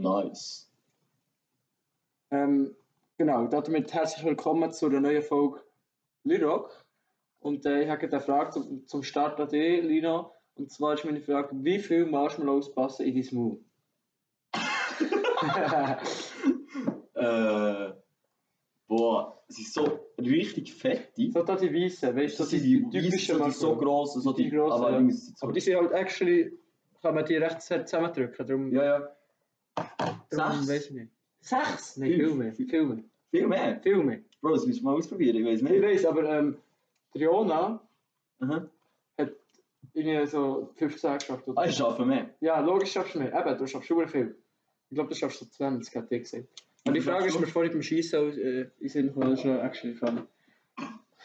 Nice. Ähm, genau, damit herzlich willkommen zu der neuen Folge Lyrock. Und äh, ich habe eine Frage zum, zum Start an dich, Lino. Und zwar ist meine Frage, wie viele Marshmallows passen in dein Maul? Äh, boah, sie sind so richtig fettig. so da die weißen, weißt du, so die, die, typischen so, die so gross, so die, Die grossen, aber ja. Aber die sind halt actually, kann man die recht zusammendrücken, darum, ja, ja. Darum Sechs? weiß ich nicht. Sechs? Nein, viel mehr, viel mehr, Viel mehr. viel mehr. Bro, das müssen wir mal ausprobieren, ich weiß Ich nicht. weiß, aber ähm, die Riona Aha. hat irgendwie so 15 geschafft. Oder? Ah, ich schaffe mehr. Ja, logisch schaffst du mehr. Eben, du schaffst super viel. Ich glaube, du schaffst so 20, hat er gesagt. Aber die Frage ist mir vorhin beim Schießen äh, in Sinn gekommen, das ist noch actually funny.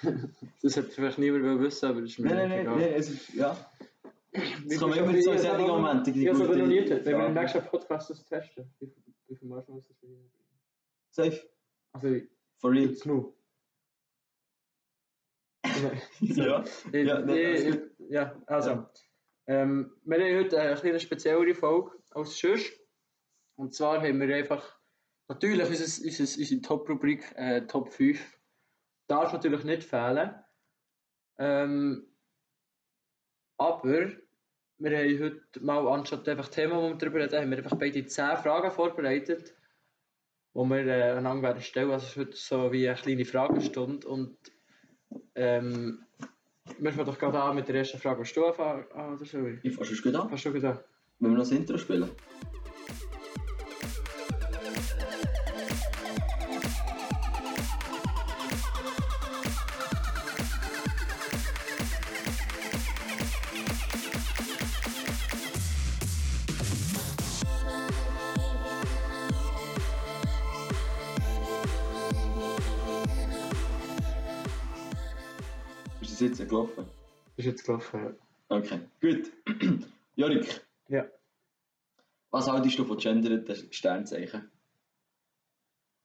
das hat vielleicht niemand wollen wissen, aber das ist mir Nein, nein, nein, nein, es ist, ja. Kann man viel- immer ich- solchen Momenten, die Ich habe es aber noch nie getestet. Wenn wir Ja. im nächsten Podcast das testen, wie viel, wie viel Marshmallows das für ihn Safe. Also, For real. jetzt nur. ja. Ja, ich- ja, also. Ähm, wir haben heute eine kleine speziellere Folge als sonst. Und zwar haben wir einfach natürlich unser, unser, unsere Top-Rubrik äh, Top 5. Darf natürlich nicht fehlen. Ähm, aber wir haben heute mal anstatt einfach Themen, wo wir darüber reden, haben wir einfach beide 10 Fragen vorbereitet, die wir äh, einander werden stellen. Also es ist heute so wie eine kleine Fragenstunde. Und ähm, Müssen wir doch gerade an mit der ersten Frage. Willst du anfangen? Ah, oder soll ich? Ich fasse es gut an. Hast du schon gedacht? Wenn wir noch das Intro spielen. Gelaufen? Ist jetzt gelaufen, ja. Okay, gut. Jorik, Ja. was haltest du von genderten Sternzeichen?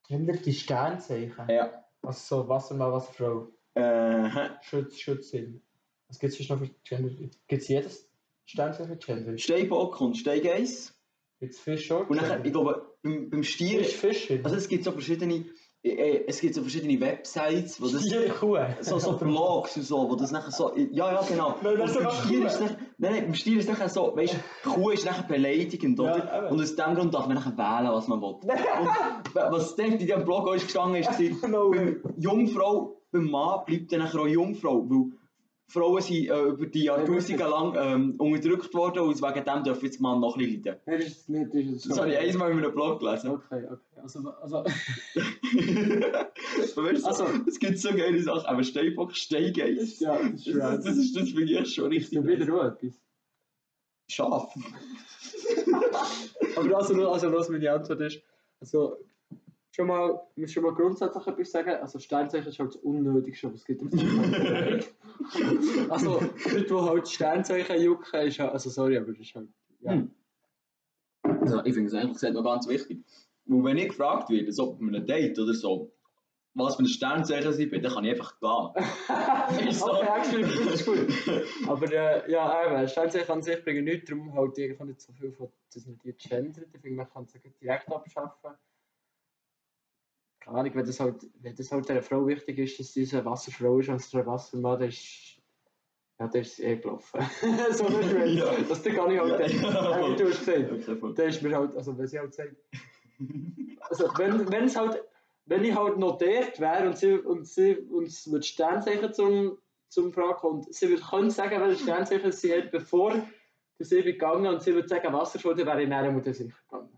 Ändert die Sternzeichen? Ja. Also so Wassermann, Wasserfrau. Äh, Schutz, Schutzsinn. Was gibt es noch für Gender? Gibt es jedes Sternzeichen Gender? Steinbock und Steingeiss. Gibt es Fisch schon? Und dann, ich glaube, beim, beim Stier. Fisch, Fisch. Also es gibt so verschiedene. Äh, es gibt so verschiedene Websites, wo das. So, so Blogs und so, wo das nachher so. Ja, ja, genau. Nein, das beim Stier ist nachher, nein, nein, beim Stier ist nachher so, weißt du, Kuh ist nachher beleidigend, oder? Ja, und aus dem Grund darf man nachher wählen, was man will. und was dort in diesem Blog auch ist gestanden ist, war, No Jungfrau, beim Mann bleibt dann nachher auch Jungfrau, weil Frauen sind äh, über die Jahrtausende lang ähm, unterdrückt worden und wegen dem darf jetzt Mann noch ein bisschen leiden. Nein, das ist nicht. Das, ist Das habe ich einmal in einem Blog gelesen. Okay, okay. Also, also weißt du, Also- es gibt so geile Sachen, aber Steinbock, Steingeiss. ja, das ist Das, das ist das finde ich schon Ist richtig. da wieder auch etwas? Schaf. Aber also, also was meine Antwort ist, also schon mal, ich muss schon mal grundsätzlich etwas sagen, also Sternzeichen ist halt das Unnötigste, was es gibt. also, Leute, die halt Sternzeichen jucken, ist halt, also sorry, aber das ist halt, ja. Hm. Also, ich finde es eigentlich gesagt noch ganz wichtig. Weil wenn ich gefragt werde, so bei einem Date oder so, was für ein Sternzeichen ich bin, dann kann ich einfach gehen. So. Okay, actually, das ist gut. Aber äh, ja, eben, Sternzeichen an sich bringen nichts, darum halt ich nicht so viel von, dass man die gendert. Ich finde, man kann sie direkt abschaffen. Keine Ahnung, wenn das halt, wenn das halt einer Frau wichtig ist, dass sie eine Wasserfrau ist und sie ein Wassermann, dann ist, ja, dann ist es eh gelaufen. so nicht mehr. Ja. Das kann ich halt Ja, wie du hast gesagt. Okay. Dann ist mir halt, also wenn sie halt sagt, also wenn, wenn es halt, wenn ich halt noch dort wäre und sie, und sie uns mit Sternzeichen zum, zum Frage kommt, sie würde können sagen, welche Sternzeichen sie hat, bevor dass ich bin gegangen und sie würde sagen, Wasserschule, dann wäre ich näher Mutter sicher gegangen.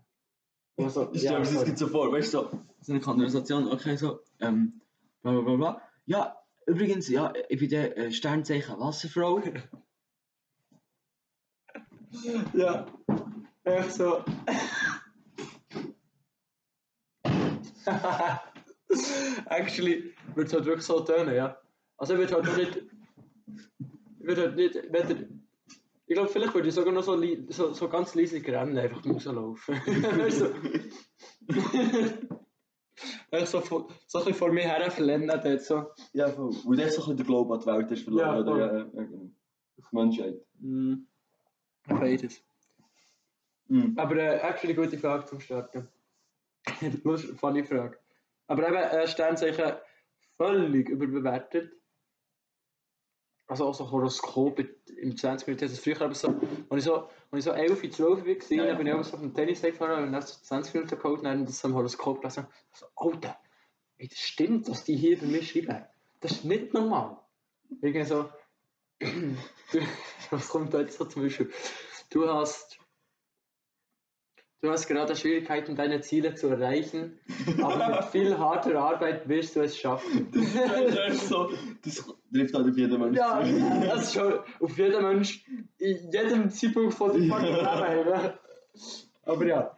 Ich stelle mir das sorry. jetzt so vor, weißt du, so, so eine Konversation, okay, so, ähm, bla bla bla bla. Ja, übrigens, ja, ich bin der äh, Sternzeichen Wasserfrau. Ja, echt so. Actually, würde es halt wirklich so tönen, ja. Also ich würde halt nicht. Ich würde halt nicht. Ich glaube, vielleicht würde ich sogar noch so, so, so ganz leise rennen, einfach rauslaufen. Echt so, vor- so ein bisschen vor mir her flennen dort so. Ja, voll. Weil der so ein bisschen der Glaube an die Welt ist verloren, Ja, oder? Ja, ja, genau. Die Menschheit. Mm. Beides. Mhm. Aber äh, actually gute Frage zum Starten. Lust, funny Frage. Aber eben, äh, Sternzeichen völlig überbewertet. Also auch so Horoskop im 20 Minuten. Das früher aber so, als ich so, als ich so 11, 12 war, Ja, ja. bin ich auch so auf dem Tennis gefahren und dann so 20 Minuten geholt und dann das am Horoskop gelesen. So, Alter, ey, das stimmt, was die hier für mich schreiben. Das ist nicht normal. Irgendwie so, was kommt da jetzt so zum Beispiel? Du hast Du hast gerade Schwierigkeiten, deine Ziele zu erreichen, aber mit viel harter Arbeit wirst du es schaffen. Das ist so, das trifft halt auf jeden Mensch ja, zu. das ist schon auf jeden Mensch in jedem Zeitpunkt von seinem Leben. Aber ja.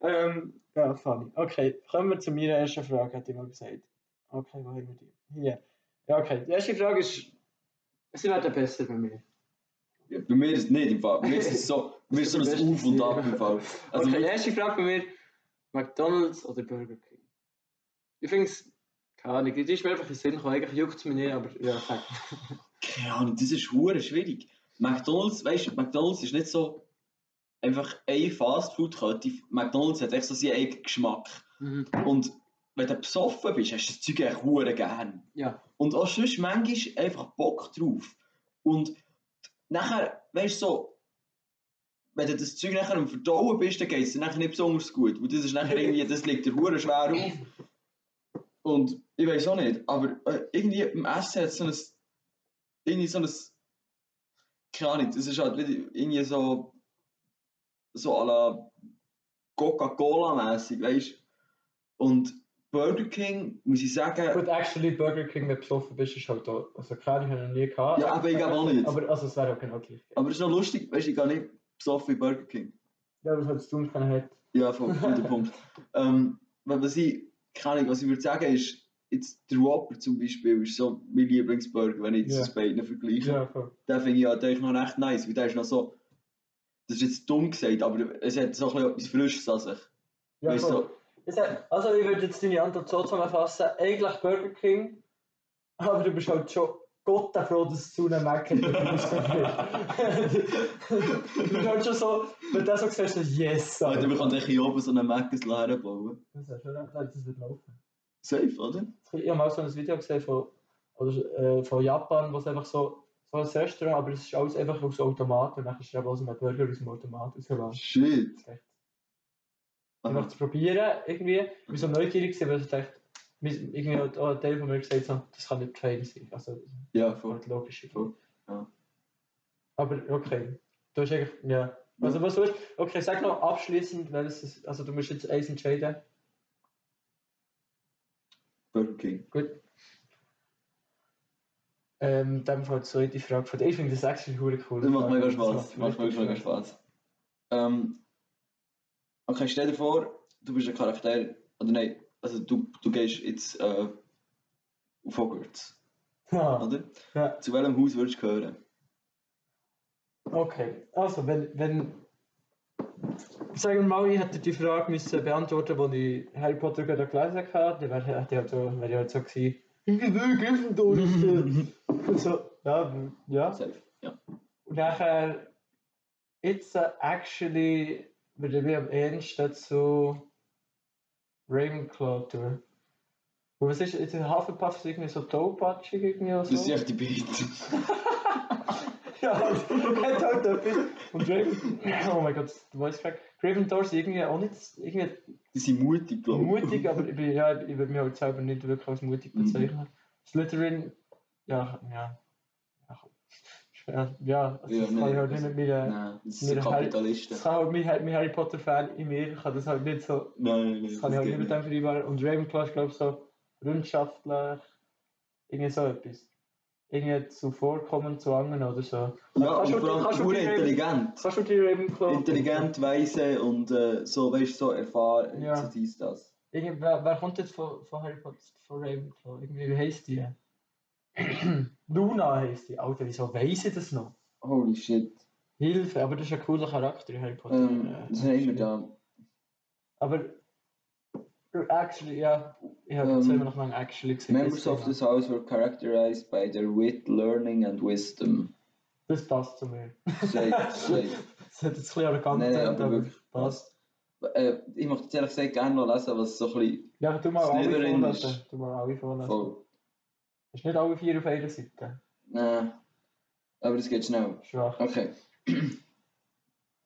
Ähm, ja, funny. Okay, kommen wir zu meiner ersten Frage, hat jemand gesagt. Okay, wo haben wir die? Hier. Ja, okay. Die erste Frage ist, sie werden besser bei mir. Ja, bei mir ist es nicht im Fall. Bei mir ist es so, ist so ein Auf und Ab im Fall. Also, okay, die erste Frage bei mir: McDonalds oder Burger King? Ich finde es, keine Ahnung, die ist mir einfach in den Sinn gekommen. Eigentlich juckt es mich nicht, aber ja, sag. keine Ahnung, das ist hure schwierig. McDonalds, weißt du, McDonalds ist nicht so einfach eine Fastfood-Kette. McDonalds hat echt so seinen eigenen Geschmack. Mhm. Und wenn du besoffen bist, hast du das Zeug echt hure gern. Ja. Und auch sonst manchmal einfach Bock drauf. Und nachher, weißt du, so, wenn du das Zeug nachher am Verdauen bist, dann geht es dir nachher nicht besonders gut. Und das ist nachher irgendwie, das liegt dir hure schwer auf. Und ich weiß auch nicht, aber äh, irgendwie im Essen hat es so ein, irgendwie so ein, keine Ahnung, das ist halt irgendwie so, so à la Coca-Cola-mäßig, weißt du. Und Burger King, muss ich sagen, Gut, actually, Burger King, wenn du besoffen bist, ist halt da. Also, klar, ich habe noch nie gehabt. Ja, aber ich glaube auch nicht. Aber also, es wäre auch genau gleich. aber es ist noch lustig, weißt du, ich gehe nicht besoffen in Burger King. Ja, was halt zu tun kann, hat. Ja, voll, guter Punkt. Ähm, was ich, keine Ahnung, was ich würde sagen ist, jetzt der Whopper zum Beispiel ist so mein Lieblingsburger, wenn ich jetzt Ja. das beiden vergleiche. Ja, voll. Den finde ich halt eigentlich noch recht nice, weil der ist noch so, das ist jetzt dumm gesagt, aber es hat so ein bisschen etwas Frisches an sich. Ja, weißt du, voll. Sag- Also, ich würde jetzt deine Antwort so zusammenfassen: eigentlich Burger King, aber du bist halt schon Gott froh, dass es zu einem Mac hat. Du bist halt schon so, wenn du das so siehst, so yes. so, Alter. man kann hier oben so einen Mac herbauen. Das ist schon, nein, das wird laufen. Safe, oder? Ich habe mal so ein Video gesehen von, oder, äh, von Japan, wo es einfach so, so ein Restaurant, aber es ist alles einfach aus Automaten und dann ist eben also ein Burger aus dem Automat rausgelassen. Shit. Aha. einfach zu probieren, irgendwie. Ich war so neugierig, gewesen, weil ich dachte, irgendwie hat auch ein Teil von mir gesagt, das kann nicht fein sein. Also, Ja, das voll. ist logisch. Voll, ja. Aber okay, du hast eigentlich, ja. Also was du hast, okay, sag noch abschließend, welches, ist- also du musst jetzt eins entscheiden. Burger King. Gut. Ähm, in dem Fall die zweite Frage von dir. Ich finde das actually hure cool. Das macht mega Das Spaß. Macht wirklich wirklich mega Spaß. Ähm, okay, stell dir vor, du bist ein Charakter, oder nein, also du, du gehst jetzt äh, auf Hogwarts, Ja, oder? ja. Zu welchem Haus würdest du gehören? Okay, also wenn, wenn sagen wir mal, ich hätte die Frage müssen beantworten, als ich Harry Potter gerade gelesen habe, dann wäre ich halt so, wäre ich halt so gewesen, ich will Gryffindor. Und so, ja, ja. Safe, ja. Und nachher, jetzt äh, actually, würde ich mich am ehesten zu Ravenclaw. Und was ist, jetzt Hufflepuff ist irgendwie so tollpatschig irgendwie oder so? Das sind echt die beiden. Ja, hat halt etwas. Und Raven, oh mein Gott, du weißt gerade, Gryffindor ist irgendwie auch nicht irgendwie Die sind mutig, glaube ich. mutig, aber ich, bin, ja, ich würde mich halt selber nicht wirklich als mutig Mhm. bezeichnen. Slytherin, ja, ja. Ja, ja, also Ja, das kann ich halt nicht also- mit mir. Nein, das Mir sind Harry- Kapitalisten. Das kann halt mein, mein Harry Potter-Fan in mir, kann das halt nicht so. Nein, nein, Das kann ich halt nicht mit dem vereinbaren. Und Ravenclaw ist, glaube ich, so freundschaftlich, irgendwie so etwas. Irgendwie zuvorkommen zu anderen oder so. Ja, Kannst und vor allem Raven- intelligent. Kannst du die Ravenclaw? Intelligent, weise und äh, so, weißt so erfahren. Ja. So dies, das. Irgendwie, wer, wer kommt jetzt von, von Harry Potter, von Ravenclaw? Irgendwie, wie heisst die? Luna heisst die. Alter, wieso weiss ich das noch? Holy shit. Hilfe, aber das ist ein cooler Charakter in Harry Potter. Ähm, Äh, das haben wir da. Aber actually, ja, ich habe jetzt Ähm, immer noch lange actually gesehen. Members of this house were characterized by their wit, learning and wisdom. Das passt zu mir. Safe, safe. Das hat jetzt ein bisschen arrogant Nein, nein, aber aber wirklich. Passt. Äh, ich möchte jetzt ehrlich gesagt gerne noch lesen, was so ein bisschen Ja, aber du mal alle vorlesen. ist- Du mal alle vorlesen. voll. Ist nicht alle vier auf einer Seite. Nein. Aber das geht schnell. Schwach. Okay.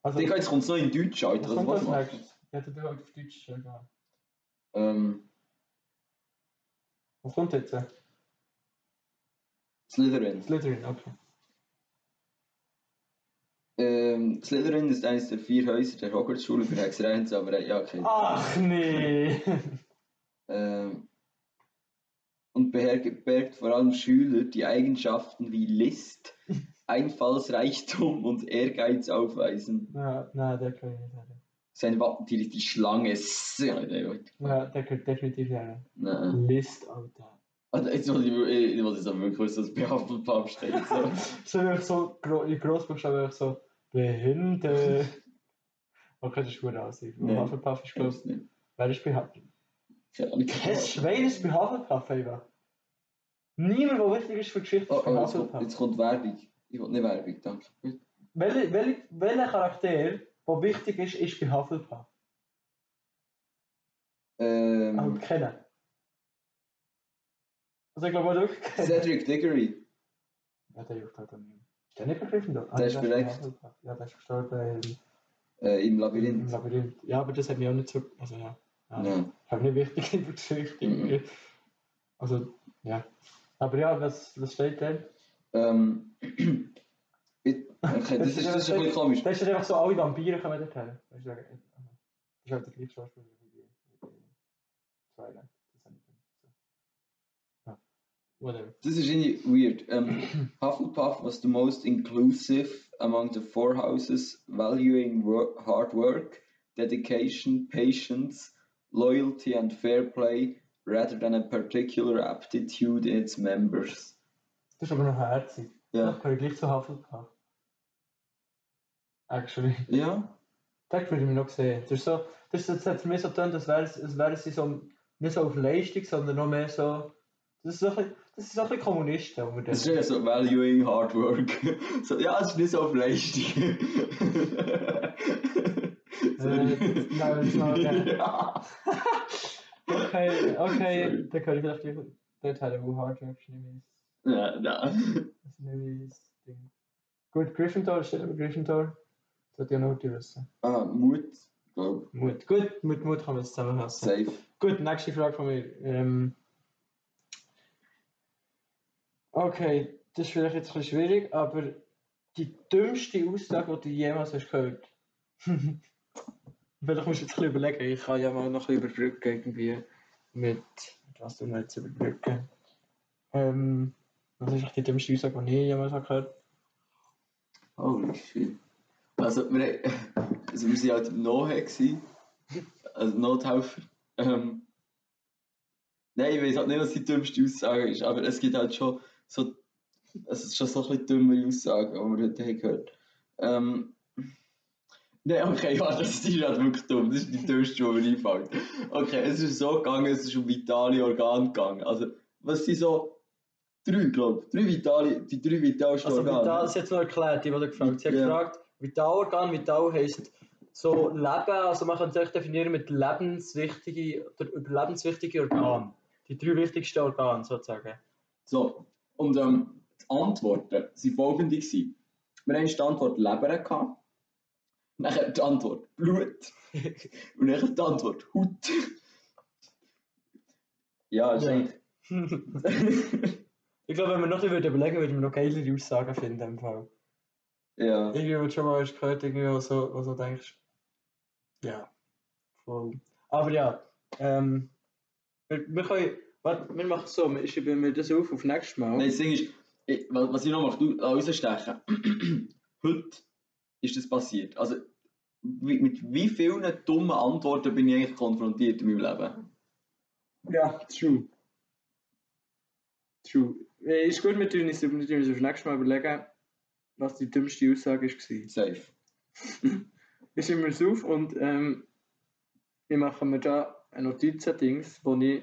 Also, Digga, jetzt kommt es noch in Deutsch, Alter. was Was als du? Ja, du halt auf Deutsch schon gehen. Ähm, Was kommt jetzt? Slytherin. Slytherin, okay. Ähm, Slytherin ist eines der vier Häuser der Hogwarts-Schule für Hexerei und Zauberei. Ja, okay. Ach nee! Ähm, und beherbergt vor allem Schüler, die Eigenschaften wie List, Einfallsreichtum und Ehrgeiz aufweisen. ja, nein, der kann ich nicht haben. Sein Wappentier ist die Schlange. Ja, der gehört definitiv. Nein. List, Alter. Also jetzt muss ich, ich muss jetzt aber wirklich bei Hufflepuff steht. So. So wirklich so gro in Grossbuchstaben wirklich so behindert. Okay, das ist gut aussehen. Nee. Hufflepuff ist Ich glaube nicht. wer ist Ahnung. Kein Schwein ist bei Hufflepuff einfach. Niemand, der wichtig ist für Geschichte, Oh, ist bei oh, jetzt, Hufflepuff. jetzt kommt Werbung. Ich will nicht Werbung, danke. Welcher welche, Charakter, der wichtig ist, ist bei Hufflepuff? Ähm, Also kennen. Also ich glaube, wirklich kennen. Cedric Diggory. Ja, der juckt halt auch nicht. Ist der nicht begriffen? da? Der ist. Hufflepuff. Ja, der ist gestorben im, Äh, Im im Labyrinth. Labyrinth. Ja, aber das hat mich auch nicht so... Also ja. Ja. Habe nicht wichtig in der Geschichte. Mhm. Also, ja. Aber ja, was, was steht denn? Ähm, okay, das ist, das ist ein bisschen komisch. Da ist einfach so, alle Vampire kommen dort her. Das ist halt der gleiche Schauspieler wie bei Twilight. Das habe ich so. Ja. Whatever. Das ist irgendwie weird. Um, Hufflepuff was the most inclusive among the four houses, valuing hard work, dedication, patience, loyalty, and fair play rather than a particular aptitude in its members. Das ist aber noch herzig. Ja. Das gehört gleich zu Hufflepuff. Actually. Ja? Das würde ich mir noch sehen. Das, ist so, das, das hat für mich so getan, als wären als wären sie so, nicht so auf Leistung, sondern noch mehr so. Das ist so ein bisschen, das ist so ein bisschen Kommunisten. wo Das ist ja so valuing hard work. So, ja, es ist nicht so auf Leistung. ja. Okay, okay, Sorry. dann kann ich lieber dort haben, wo Hard ich Ja, nein. das das Ding. Gut, Gryffindor, steht aber Gryffindor. Das sollte ja noch die wissen. Ah, Mut, glaub, Mut, gut, mit Mut kann man es zusammenfassen. safe. Gut, nächste Frage von mir. Ähm, okay, das ist vielleicht jetzt ein bisschen schwierig, aber die dümmste Aussage, die du jemals hast gehört. vielleicht musst du jetzt ein bisschen überlegen. Ich kann ja mal noch ein bisschen überbrücken irgendwie mit, mit was du jetzt überbrücken. Ähm, was ist eigentlich die dümmste Aussage, die ich jemals habe gehört Holy shit. Also, wir, also wir waren halt im Nohe, gewesen, also Nothelfer. Ähm, nein, ich weiß halt nicht, was die dümmste Aussage ist, aber es gibt halt schon so, es ist schon so ein bisschen dumme Aussagen, die wir heute haben gehört ähm, Nein, okay, ja, das ist halt wirklich dumm. Das ist die dümmste, die mir einfällt. Okay, es ist so gegangen, es ist um vitale Organe gegangen. Also, was sind so drei, glaube ich, drei vitale, die drei vitalsten Also Organe. Vital, sie hat es noch erklärt, die, die du gefragt Sie hat Ja. gefragt, Vitalorgan, Vital heisst so Leben, also man kann es echt definieren mit lebenswichtige oder überlebenswichtige Organe. Die drei wichtigsten Organe sozusagen. So, und ähm, die Antworten waren folgende. Gewesen. Wir haben die Antwort Leber gehabt, nachher die Antwort Blut und nachher die Antwort Haut. ja, ist Ja. ich glaube, wenn wir noch ein überlegen, würden wir noch geilere Aussagen finden im Fall. ja. Irgendwie, du schon mal hast gehört, irgendwie, wo so, wo so denkst, ja, voll. Aber ja, ähm, wir, wir können, warte, wir machen es so, wir schreiben mir das auf auf nächstes Mal. Nein, das Ding ist, ich, was was ich noch mache, du rausstechen. Heute ist das passiert. Also, wie, mit wie vielen dummen Antworten bin ich eigentlich konfrontiert in meinem Leben? Ja, true. True. Äh, Ist gut, wir tun uns aufs nächste Mal überlegen, was die dümmste Aussage war. Safe. Wir schreiben wir es auf und ähm, wir machen mir da ein Notizen-Dings, wo ich,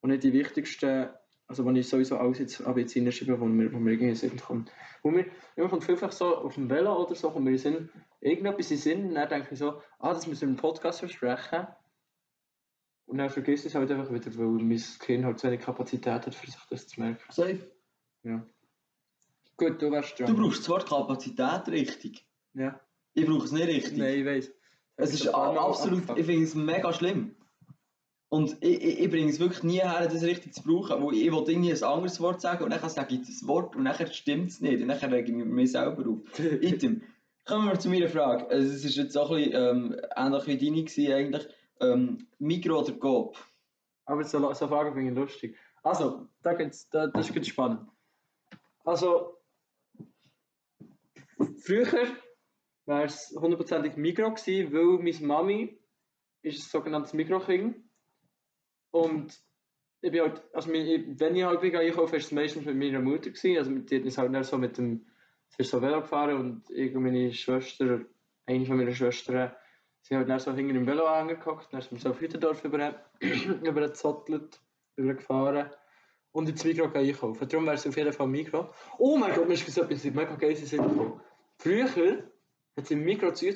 wo ich die wichtigsten, also wenn ich sowieso alles jetzt ab jetzt hinschreibe, wo mir, wo mir irgendwie Sinn kommt. Wo mir, mir kommt vielfach so auf dem Velo oder so, kommt mir Sinn, irgendetwas in Sinn, und dann denke ich so, ah, das müssen wir im Podcast versprechen. Und dann vergisst ich es halt einfach wieder, weil mein Kind halt so eine Kapazität hat, für sich das zu merken. Safe. Gut, du wärst dran. Du brauchst das Wort Kapazität richtig. Ja. Ich brauche es nicht richtig. Nein, ich weiß. Es ist absolut, ich finde es mega schlimm. Und ich, ich, ich bringe es wirklich nie her, das richtig zu brauchen, wo ich will irgendwie ein anderes Wort sagen und dann sage ich das Wort und dann stimmt es nicht und dann rege ich mich selber auf. Item. Kommen wir zu meiner Frage. Also, es ist jetzt auch ein bisschen ähm, ähnlich wie deine gewesen, eigentlich. Ähm, Mikro oder Coop? Aber so, so Fragen finde ich lustig. Also, da geht's, da, das ist ganz spannend. Also, früher wäre es hundertprozentig Mikro gewesen, weil meine Mami ist ein sogenanntes Mikrokind. Und ich bin halt, also wenn ich halt bin einkaufen, ist es meistens mit meiner Mutter gewesen. Also die hat uns halt nicht so mit dem, sie ist so Velo gefahren und ich und meine Schwester, eine von meinen Schwestern, sie hat dann so hinten im Velo angehockt, dann sind wir so auf Hüttendorf über, übergezottelt, übergefahren und ins Mikro einkaufen. Darum wäre es auf jeden Fall Mikro. Oh mein Gott, mir ist gesagt, etwas mega geiles in den Sinn gekommen. Früher hat es im Mikro zu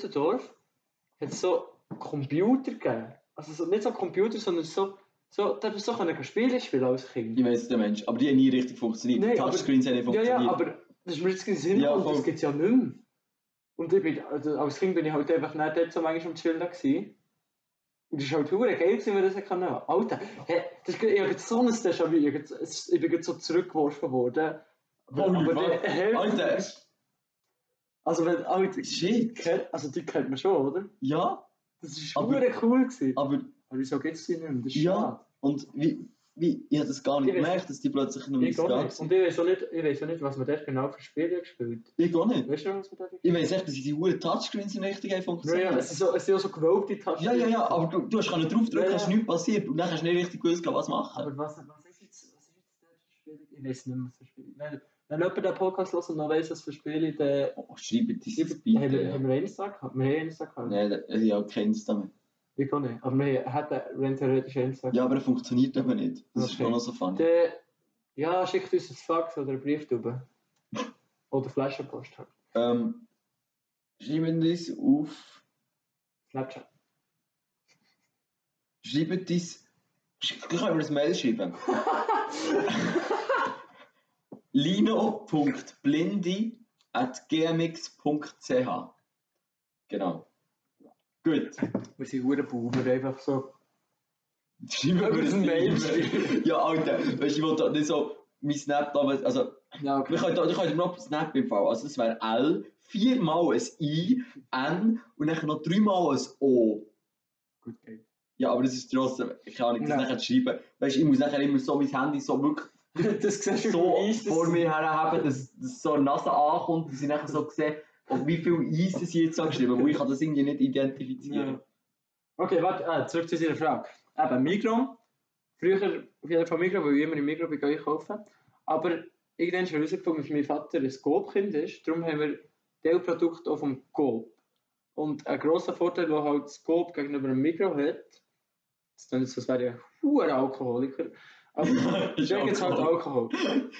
es so Computer gegeben. Also so, nicht so Computer, sondern so, so da hast du so können Spiele spielen als Kind. Ich weiß der Mensch, aber die haben nie richtig funktioniert. Nein, die aber- Touchscreens haben nicht Ja, funktioniert. ja, aber das ist mir jetzt Sinn Ja, voll. das gibt es ja nicht mehr. Und ich bin, also als Kind bin ich halt einfach nicht dort so manchmal am Chillen gewesen. Und das war halt verdammt geil, wenn man das kann. Alter, hey, das, ist- ich habe jetzt so ein Déjà-vu, ich, ich bin jetzt so zurückgeworfen worden. Holy fuck. der- hey, Alter. Also wenn, Alter, Shit. also die kennt man schon, oder? Ja, Das ist Aber- verdammt cool gewesen. aber Aber wieso gibt es die nicht mehr? Das ist Ja. schade. und wie, wie, ich habe das gar nicht Ich weiß- gemerkt, dass die plötzlich mehr Ich da nicht. Und ich weiß auch nicht, ich weiß auch nicht, was man dort genau für Spiele gespielt hat. Ich gar nicht. Weißt du, was man dort Ich weiß echt, dass die hohen Touchscreens nicht richtig haben Ja, funktioniert. ja, es, ist so, es sind auch so gewölbte Tasten. Ja, ja, ja, aber du, du hast drauf drücken, Ja, ja. hast nichts passiert und dann hast du nicht richtig gewusst, was machen. Aber was, was ist jetzt, was ist jetzt das für Spiele? Ich weiß nicht mehr, was für Spiele. Wenn, wenn jemand den Podcast hört und noch weiss, was für Spiele, dann... Oh, schreibt uns das Haben wir, bitte. haben wir Instagram gehabt? Wir haben Instagram. Nein, da- ich habe keinen Instagram. Ich kann nicht. Aber wir hatten rein theoretisch Instagram. Ja, aber er funktioniert eben nicht. Das ist Okay. schon noch so funny. Dann, ja, schickt uns ein Fax oder einen Brief drüber. Oder Flaschenpost halt. Ähm, schreiben uns auf. Snapchat. Schreibt uns. sch- Können wir ein Mail schreiben? lino.blindi.gmx.ch Genau. Gut. Wir sind hure Boomer, einfach so. Schreiben Über wir ein Mail. Ja, Alter, weißt du, ich wollte nicht so mein Snap damals. Also, Ja, wir können, wir können noch Snap im Fall. Also, das wäre L, viermal ein I, N und dann noch dreimal ein O. Gut, geht. Ja, aber das ist trotzdem, ich kann nicht das nachher schreiben. Weißt du, ich muss nachher immer so mein Handy so wirklich Das so vor mir her haben, dass, dass so eine Nase ankommt, dass ich nachher so sehe, ob wie viel Eis ich jetzt habe geschrieben weil ich kann das irgendwie nicht identifizieren. Ja. Okay, warte, ah, zurück zu deiner Frage. Eben, Migros. Früher auf jeden Fall Migros, weil ich immer im Migros bin einkaufen. Aber irgendwann ist herausgefunden, dass mein Vater ein Coop-Kind ist. Darum haben wir Teilprodukte auch vom Coop. Und ein grosser Vorteil, den halt das Coop gegenüber dem Migros hat, das klingt jetzt, so, als wäre ich ein hoher Alkoholiker. Aber da gibt es halt Alkohol.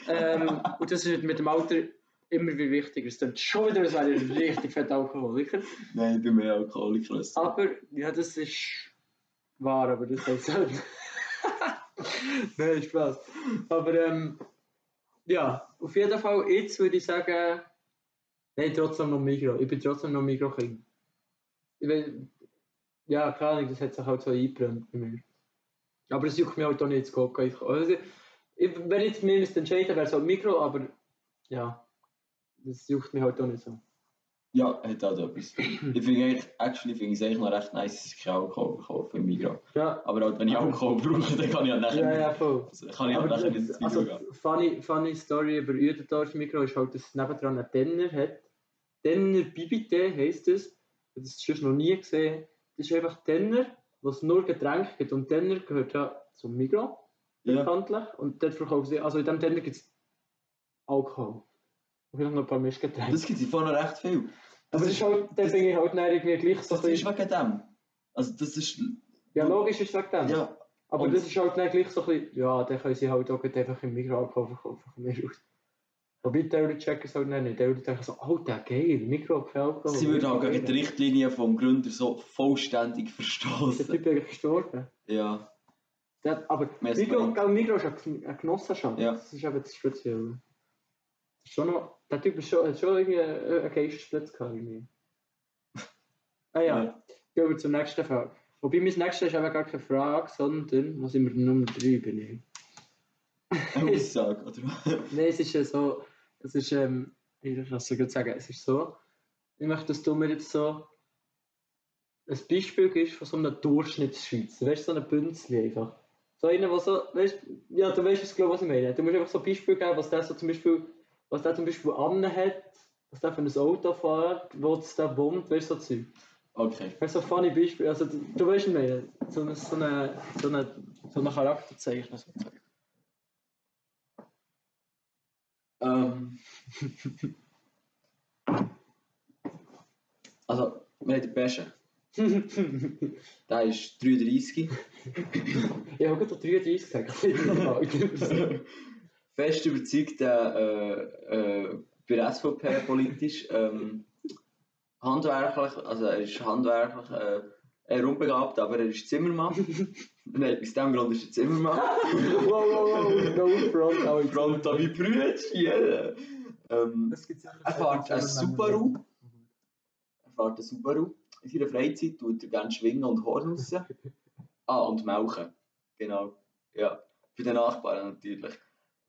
ähm, und das ist mit dem Alter immer wie wichtiger. Es klingt schon wieder, als wäre ich ein richtig fett Alkoholiker. Nein, ich bin mehr Alkoholiker als. Aber, ja, das ist wahr, aber das heißt halt. Nein, Spaß. Aber, ähm, ja, auf jeden Fall, jetzt würde ich sagen, nein, trotzdem noch Migro. Ich bin trotzdem noch Migro-Kind. Ja, keine Ahnung, das hat sich halt so eingebrannt bei mir. Aber es juckt mich halt auch nicht zu gehen. Also, ich, wenn ich mir müsste entscheiden, wäre es halt Migro, aber ja, das juckt mich halt auch nicht so. Ja, hat auch etwas. ich finde eigentlich, actually finde ich es eigentlich noch recht nice, dass ich Alkohol kaufe im Migros. Ja, Aber halt, wenn ich Alkohol brauche, dann kann ich halt nachher ja, ja, voll. also, kann ich halt nachher ins das, also, Video gehen. funny, funny Story über Uedendorf Mikro ist halt, dass es nebendran einen Denner hat. Denner Bibite heisst es. Das du sonst noch nie gesehen. Das ist einfach Denner, wo es nur Getränke gibt. Und Denner gehört ja zum Mikro, Ja. bekanntlich. Und dort verkaufen sie, also in diesem Denner gibt es Alkohol. Und vielleicht noch ein paar Mischgetränke. Das gibt es vorne recht viel. Aber das ist halt, dann finde ich halt dann irgendwie gleich so Das ist wegen dem. Also das ist... Ja, logisch ist es wegen dem. Ja, Aber Und- das ist halt dann gleich so ein bisschen, ja, dann können sie halt auch einfach im Mikroabfall verkaufen von mir aus. Wobei die Leute checken es halt nicht. Die Leute denken so, oh, der geil, Mikroabfall. Sie würden auch gegen die Richtlinien vom Gründer so vollständig Ist der verstoßen. Typ eigentlich gestorben? Ja, hat- aber Mikro, gell, Mikro ist eine Genossenschaft. Ja. Das ist eben das Spezielle. Schon noch, der Typ ist schon, hat schon irgendwie einen einen Geistesblitz gehabt. Irgendwie. Ah ja, Ja. gehen wir zur nächsten Frage. Wobei, mein nächstes ist eben gar keine Frage, sondern, wo sind wir Nummer 3 bin ich? eine Aussage, oder? Nein, es ist ja so, es ist, ähm, ich kann es gerade sagen, es ist so, ich möchte, dass du mir jetzt so ein Beispiel gibst von so einem Durchschnittsschweizer, weißt du, so ein Bünzli einfach. So einer, der so, weißt ja, du weißt, was, glaub, was ich meine. Du musst einfach so ein Beispiel geben, was der so zum Beispiel, was der zum Beispiel anhat, was der für ein Auto fährt, wo es da wohnt, weißt du, so Zeug. Okay. Weißt du, so funny Beispiel, also du, du weißt, meine, so eine, so eine, so eine, so eine Charakterzeichen sozusagen. Ähm. Also, wir haben den Besten. Der ist 33. Ich habe gerade 33 gesagt. Fest überzeugt, äh, äh, bei der SVP politisch. Ähm, handwerklich, also er ist handwerklich äh, eher unbegabt, aber er ist Zimmermann. Nein, aus dem Grund ist er Zimmermann. wow, wow, wow, no front, ich Front an wie Brüder. Ähm, er fährt ein Subaru. Er fährt einen Subaru. In seiner Freizeit tut er gerne schwingen und Horn raus. Ah, und melken. Genau. Ja. Bei den Nachbarn natürlich.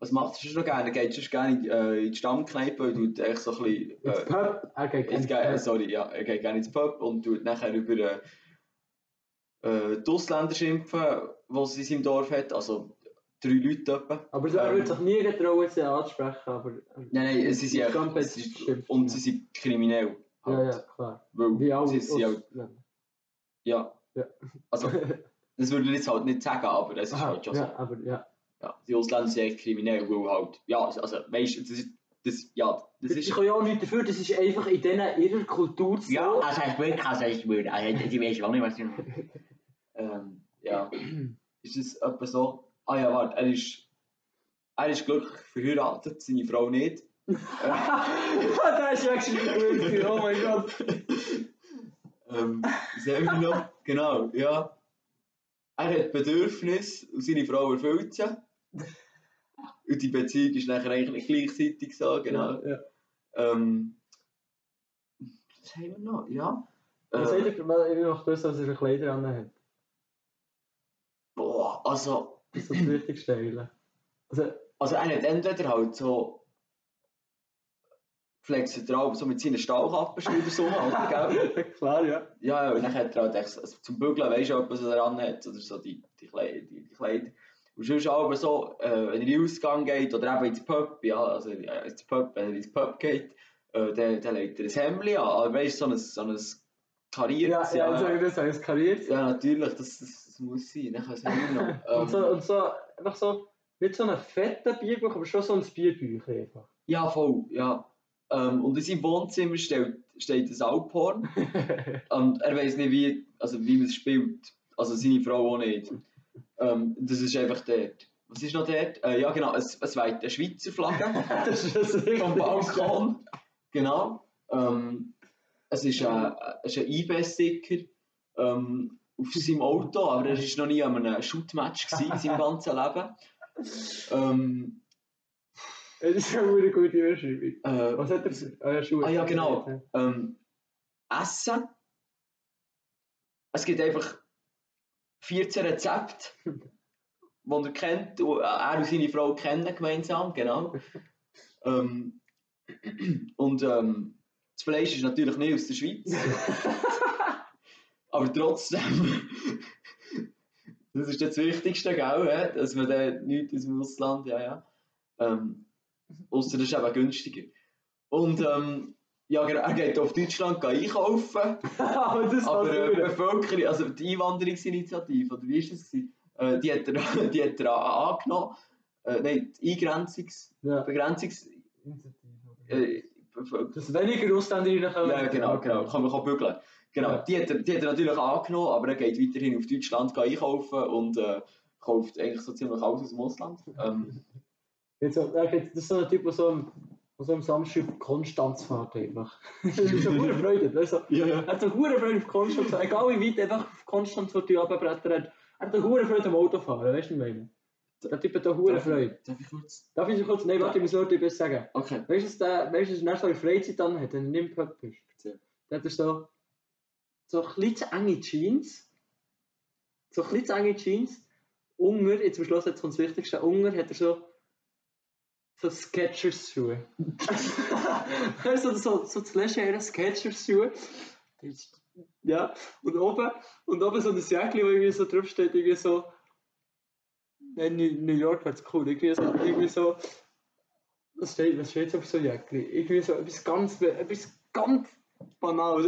Was macht er sonst noch gerne? Er geht sonst gerne in, äh, in die Stammkneipe und tut echt so ein bisschen... Ins Äh, Pub? Er geht ins, ins Pub. sorry, ja, er geht gerne ins Pub und tut nachher über äh, die Ausländer schimpfen, die sie in seinem Dorf hat. Also drei Leute etwa. Aber so, er Ähm, würde sich nie getrauen, sie anzusprechen, aber... Nein, nein, sie sind echt, es ist, und sie sind kriminell. Ja, Halt. ja, klar. Weil Wie alle sie halt, Ausländer. ja. Ja. Also, das würde ich jetzt halt nicht sagen, aber es ist Aha, halt schon so. ja, aber ja. Ja, die Ausländer sind echt kriminell, weil halt, ja, also, weißt du, das das, ja, das Ich ist, kann ja auch nichts dafür, das ist einfach in denen, ihrer Kultur so. Ja, also ich würde, also ich würde, also die weiß auch nicht, was ich ähm, ja, ist das etwa so, ah ja, warte, er ist, er ist glücklich verheiratet, seine Frau nicht. der ist weggeschrieben, oh mein Gott. ähm, wir noch? Genau, ja. Er hat Bedürfnisse und seine Frau erfüllt sie. Und die Beziehung ist nachher eigentlich gleichzeitig so, genau. Ja. Ähm, was haben wir noch? Ja. Was Äh, ich noch das, was er Kleider anhat? boah, also, Das ist das Wichtigste eigentlich. Also, also er hat entweder halt so flexitral so mit seinen Stahlkappen oder so, halt, gell? klar, ja. Ja, ja, und dann hat er halt echt, also zum Bügeln, weißt du, was er dran hat, oder so die, die, Kleider, die, die Kleider. Und sonst aber so, äh, wenn er in den Ausgang geht, oder eben ins Pub, ja, also äh, ins Pub, wenn er ins Pub geht, äh, dann, dann legt er ein Hemd an, aber weißt du, so ein, so ein Ja, kariertes, ja, also, das heißt, kariert. ja, natürlich, das, das, das muss sein, dann kann es nicht noch. Ähm, Und so, und so, einfach so, nicht so ein fetter Bierbuch, aber schon so ein Bierbüchlein einfach. Ja, voll, ja. Ähm, und in seinem Wohnzimmer steht, steht ein Alphorn. Und er weiß nicht, wie, also wie man es spielt. Also seine Frau auch nicht. Ähm, das ist einfach dort. Was ist noch dort? Äh, ja, genau, es, es weht eine Schweizer Flagge das ist das vom Balkon. Genau. Ähm, es ist ein, es ist ein IB-Sticker ähm, auf seinem Auto, aber er war noch nie an einem Shootmatch in seinem ganzen Leben. Ähm, Das ist eine gute Überschreibung. äh, Was hat er für ah, ja, Schuhe? Ah ja, genau. ähm, Essen. Es gibt einfach 14 Rezepte, die er kennt, er und seine Frau kennen gemeinsam, genau. Ähm, und ähm, das Fleisch ist natürlich nicht aus der Schweiz. Aber trotzdem, das ist das Wichtigste, gell, dass man dann nichts aus dem Ausland, ja, ja. Ähm, Außer das ist eben günstiger. Und ähm, ja, genau, er geht auf Deutschland einkaufen, aber das aber äh, die passt Bevölkerung, also die Einwanderungsinitiative, oder wie ist das? gewesen? Äh, die, hat er, die hat er angenommen. Äh, nein, die Eingrenzungs... Ja. Begrenzungs... Äh, Dass weniger Ausländer rein ja, genau, genau. Kann man bügeln. Genau, Ja. die, hat er, die hat er natürlich angenommen, aber er geht weiterhin auf Deutschland einkaufen und äh, kauft eigentlich so ziemlich alles aus dem Ausland. Ähm, Jetzt, geht- das ist so ein Typ, der so am, der so am Samstag Konstanz fährt einfach. das ist eine Freude, ja, ja. Er hat so hure Freude auf Konstanz, egal wie weit einfach auf Konstanz wird die runterbrettern hat. Er hat eine hure Freude am Autofahren, weißt du, was ich meine? Der Typ hat eine ich- Freude. Darf ich kurz? Darf ich kurz, nein, warte, ich muss nur etwas sagen. Okay. Weißt du, was der, weißt du, was er so einer Freizeit dann hat, wenn er nicht im Pub ist? Erzähl. Dann hat so, so ein bisschen zu enge Jeans. So ein bisschen zu enge Jeans. Unger, jetzt am Schluss jetzt kommt das Wichtigste, Unger hat er so, so Skechers-Schuhe. weißt du, so, so zu. Das ist- Ja, und oben, und oben so ein Jäckchen, wo irgendwie so draufsteht, irgendwie so, Nein, New York wäre cool. Irgendwie so, irgendwie so was steht, was steht auf so Jäckchen? Irgendwie so etwas ganz, etwas ganz.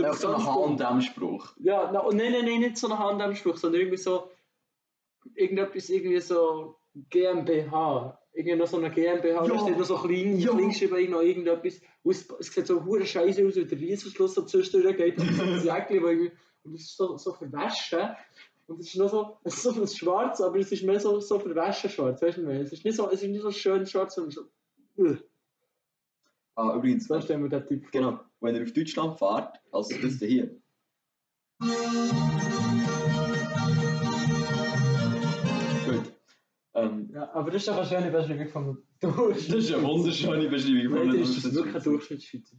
Einfach etwas so ein. H&M-Spruch. Ja, na, und nein, nein, nein, nicht so ein Hand-Spruch, sondern irgendwie so, irgendetwas, irgendwie so GmbH. Irgendwie noch so eine GmbH, da Ja. steht noch so klein, Ja. klein geschrieben, irgend noch irgendetwas. Und Es, sieht so hure scheiße aus, wie der Reissverschluss so zwischendurch geht. Und das Jäckchen, wo irgendwie, und es ist so, so verwaschen. Und es ist noch so, es ist so ein schwarz, aber es ist mehr so, so verwaschen schwarz, weißt du? Es ist nicht so, es ist nicht so schön schwarz, sondern so, uh, Ah, übrigens, so stellen wir den Typ vor. genau, wenn ihr auf Deutschland fahrt, also das hier. Ähm, Ja, aber das ist doch eine schöne Beschreibung vom das ist eine wunderschöne Beschreibung Nein, einem das ist wirklich ein Durchschnittsschweizer.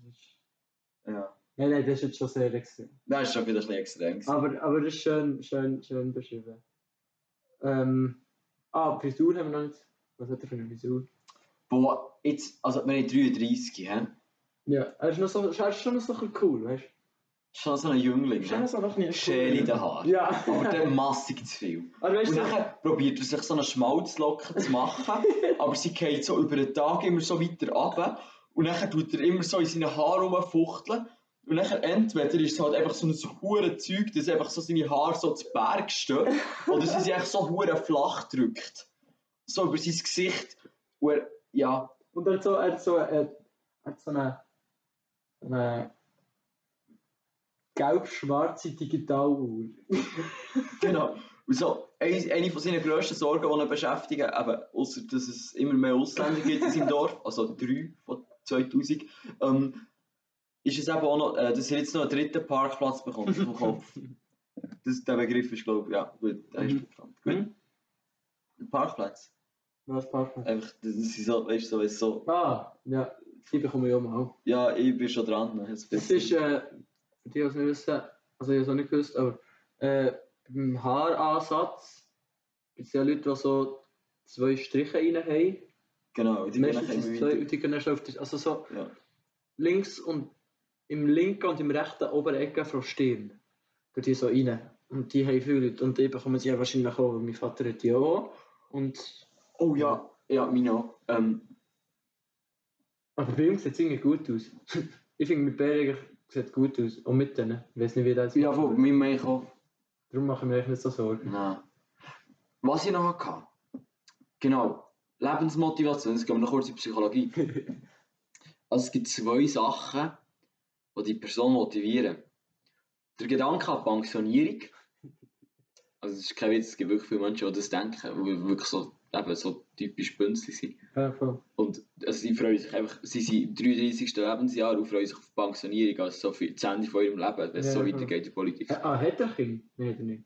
Ja. Nein, nein, das ist jetzt schon sehr extrem. Das ist schon wieder ein bisschen extrem. gewesen. Aber, aber das ist schön, schön, schön beschrieben. Ähm, ah, Frisur haben wir noch nicht. Was hat er für eine Frisur? Boah, jetzt, also wir haben 33, hä? Ja, er ist, noch so, er ist schon noch so cool, weißt du? Schon so ein Jüngling, Schon hä? so noch nicht Schäle in den Haaren. Ja. Aber dann massig zu viel. Aber weißt Und du, dann probiert er sich so eine Schmalzlocke zu machen, aber sie geht so über den Tag immer so weiter runter. Und dann tut er immer so in seinen Haaren rumfuchteln. Und dann entweder ist es halt einfach so ein hure Zeug, dass einfach so seine Haare so zu Berg stehen, oder sie sich einfach so hure flach drückt. So über sein Gesicht. Und er, ja, und er hat so, er hat so, er hat so eine, so eine gelb-schwarze Digitaluhr. Genau. Und so, eine, von seinen grössten Sorgen, die ihn beschäftigen, eben, ausser dass es immer mehr Ausländer gibt in seinem Dorf, also drei von 2000, ähm, ist es eben auch noch, äh, dass er jetzt noch einen dritten Parkplatz bekommt vom Kopf. Das, der Begriff ist, glaube ich, ja, gut, der ist Mhm. bekannt. Gut. Mhm. Ein Parkplatz. Was mir? Einfach, das ist so, weißt du, so, so, Ah, ja, die bekommen wir ja mal. ja, ich bin schon dran. Das ist, äh, für die, die es nicht wissen, also ich habe es auch nicht gewusst, aber äh, beim Haaransatz gibt es ja Leute, die so zwei Striche rein haben. genau, die Meistens zwei die gehen dann schon auf das, also so Ja. links und im linken und im rechten oberen Ecke von Stirn. Gehen die so rein. Und die haben viele Leute. Und die bekommen sie ja wahrscheinlich auch, weil mein Vater hat die auch. Und, Oh ja, ja, meine auch. Ähm, aber bei ihm sieht es irgendwie gut aus. ich finde, mit Bär sieht gut aus. Und mit denen. Ich weiß nicht, wie das ja, macht. wo, mein Mann auch. Darum machen wir euch nicht so Sorgen. Nein. Was ich noch hatte. Genau. Lebensmotivation. Jetzt gehen wir noch kurz in die Psychologie. Also es gibt zwei Sachen, die die Person motivieren. Der Gedanke an Pensionierung. Also es ist kein Witz, es gibt wirklich viele Menschen, die das denken, wirklich so, eben so typisch bünzlig sind. Ja, voll. Und also sie freuen sich einfach, sie sind im 33. Lebensjahr und freuen sich auf die Pensionierung, also so viel das Ende von ihrem Leben, wenn es Ja, so voll. weitergeht in der Politik. Ah, hat er Kind? Nein, hat er nicht.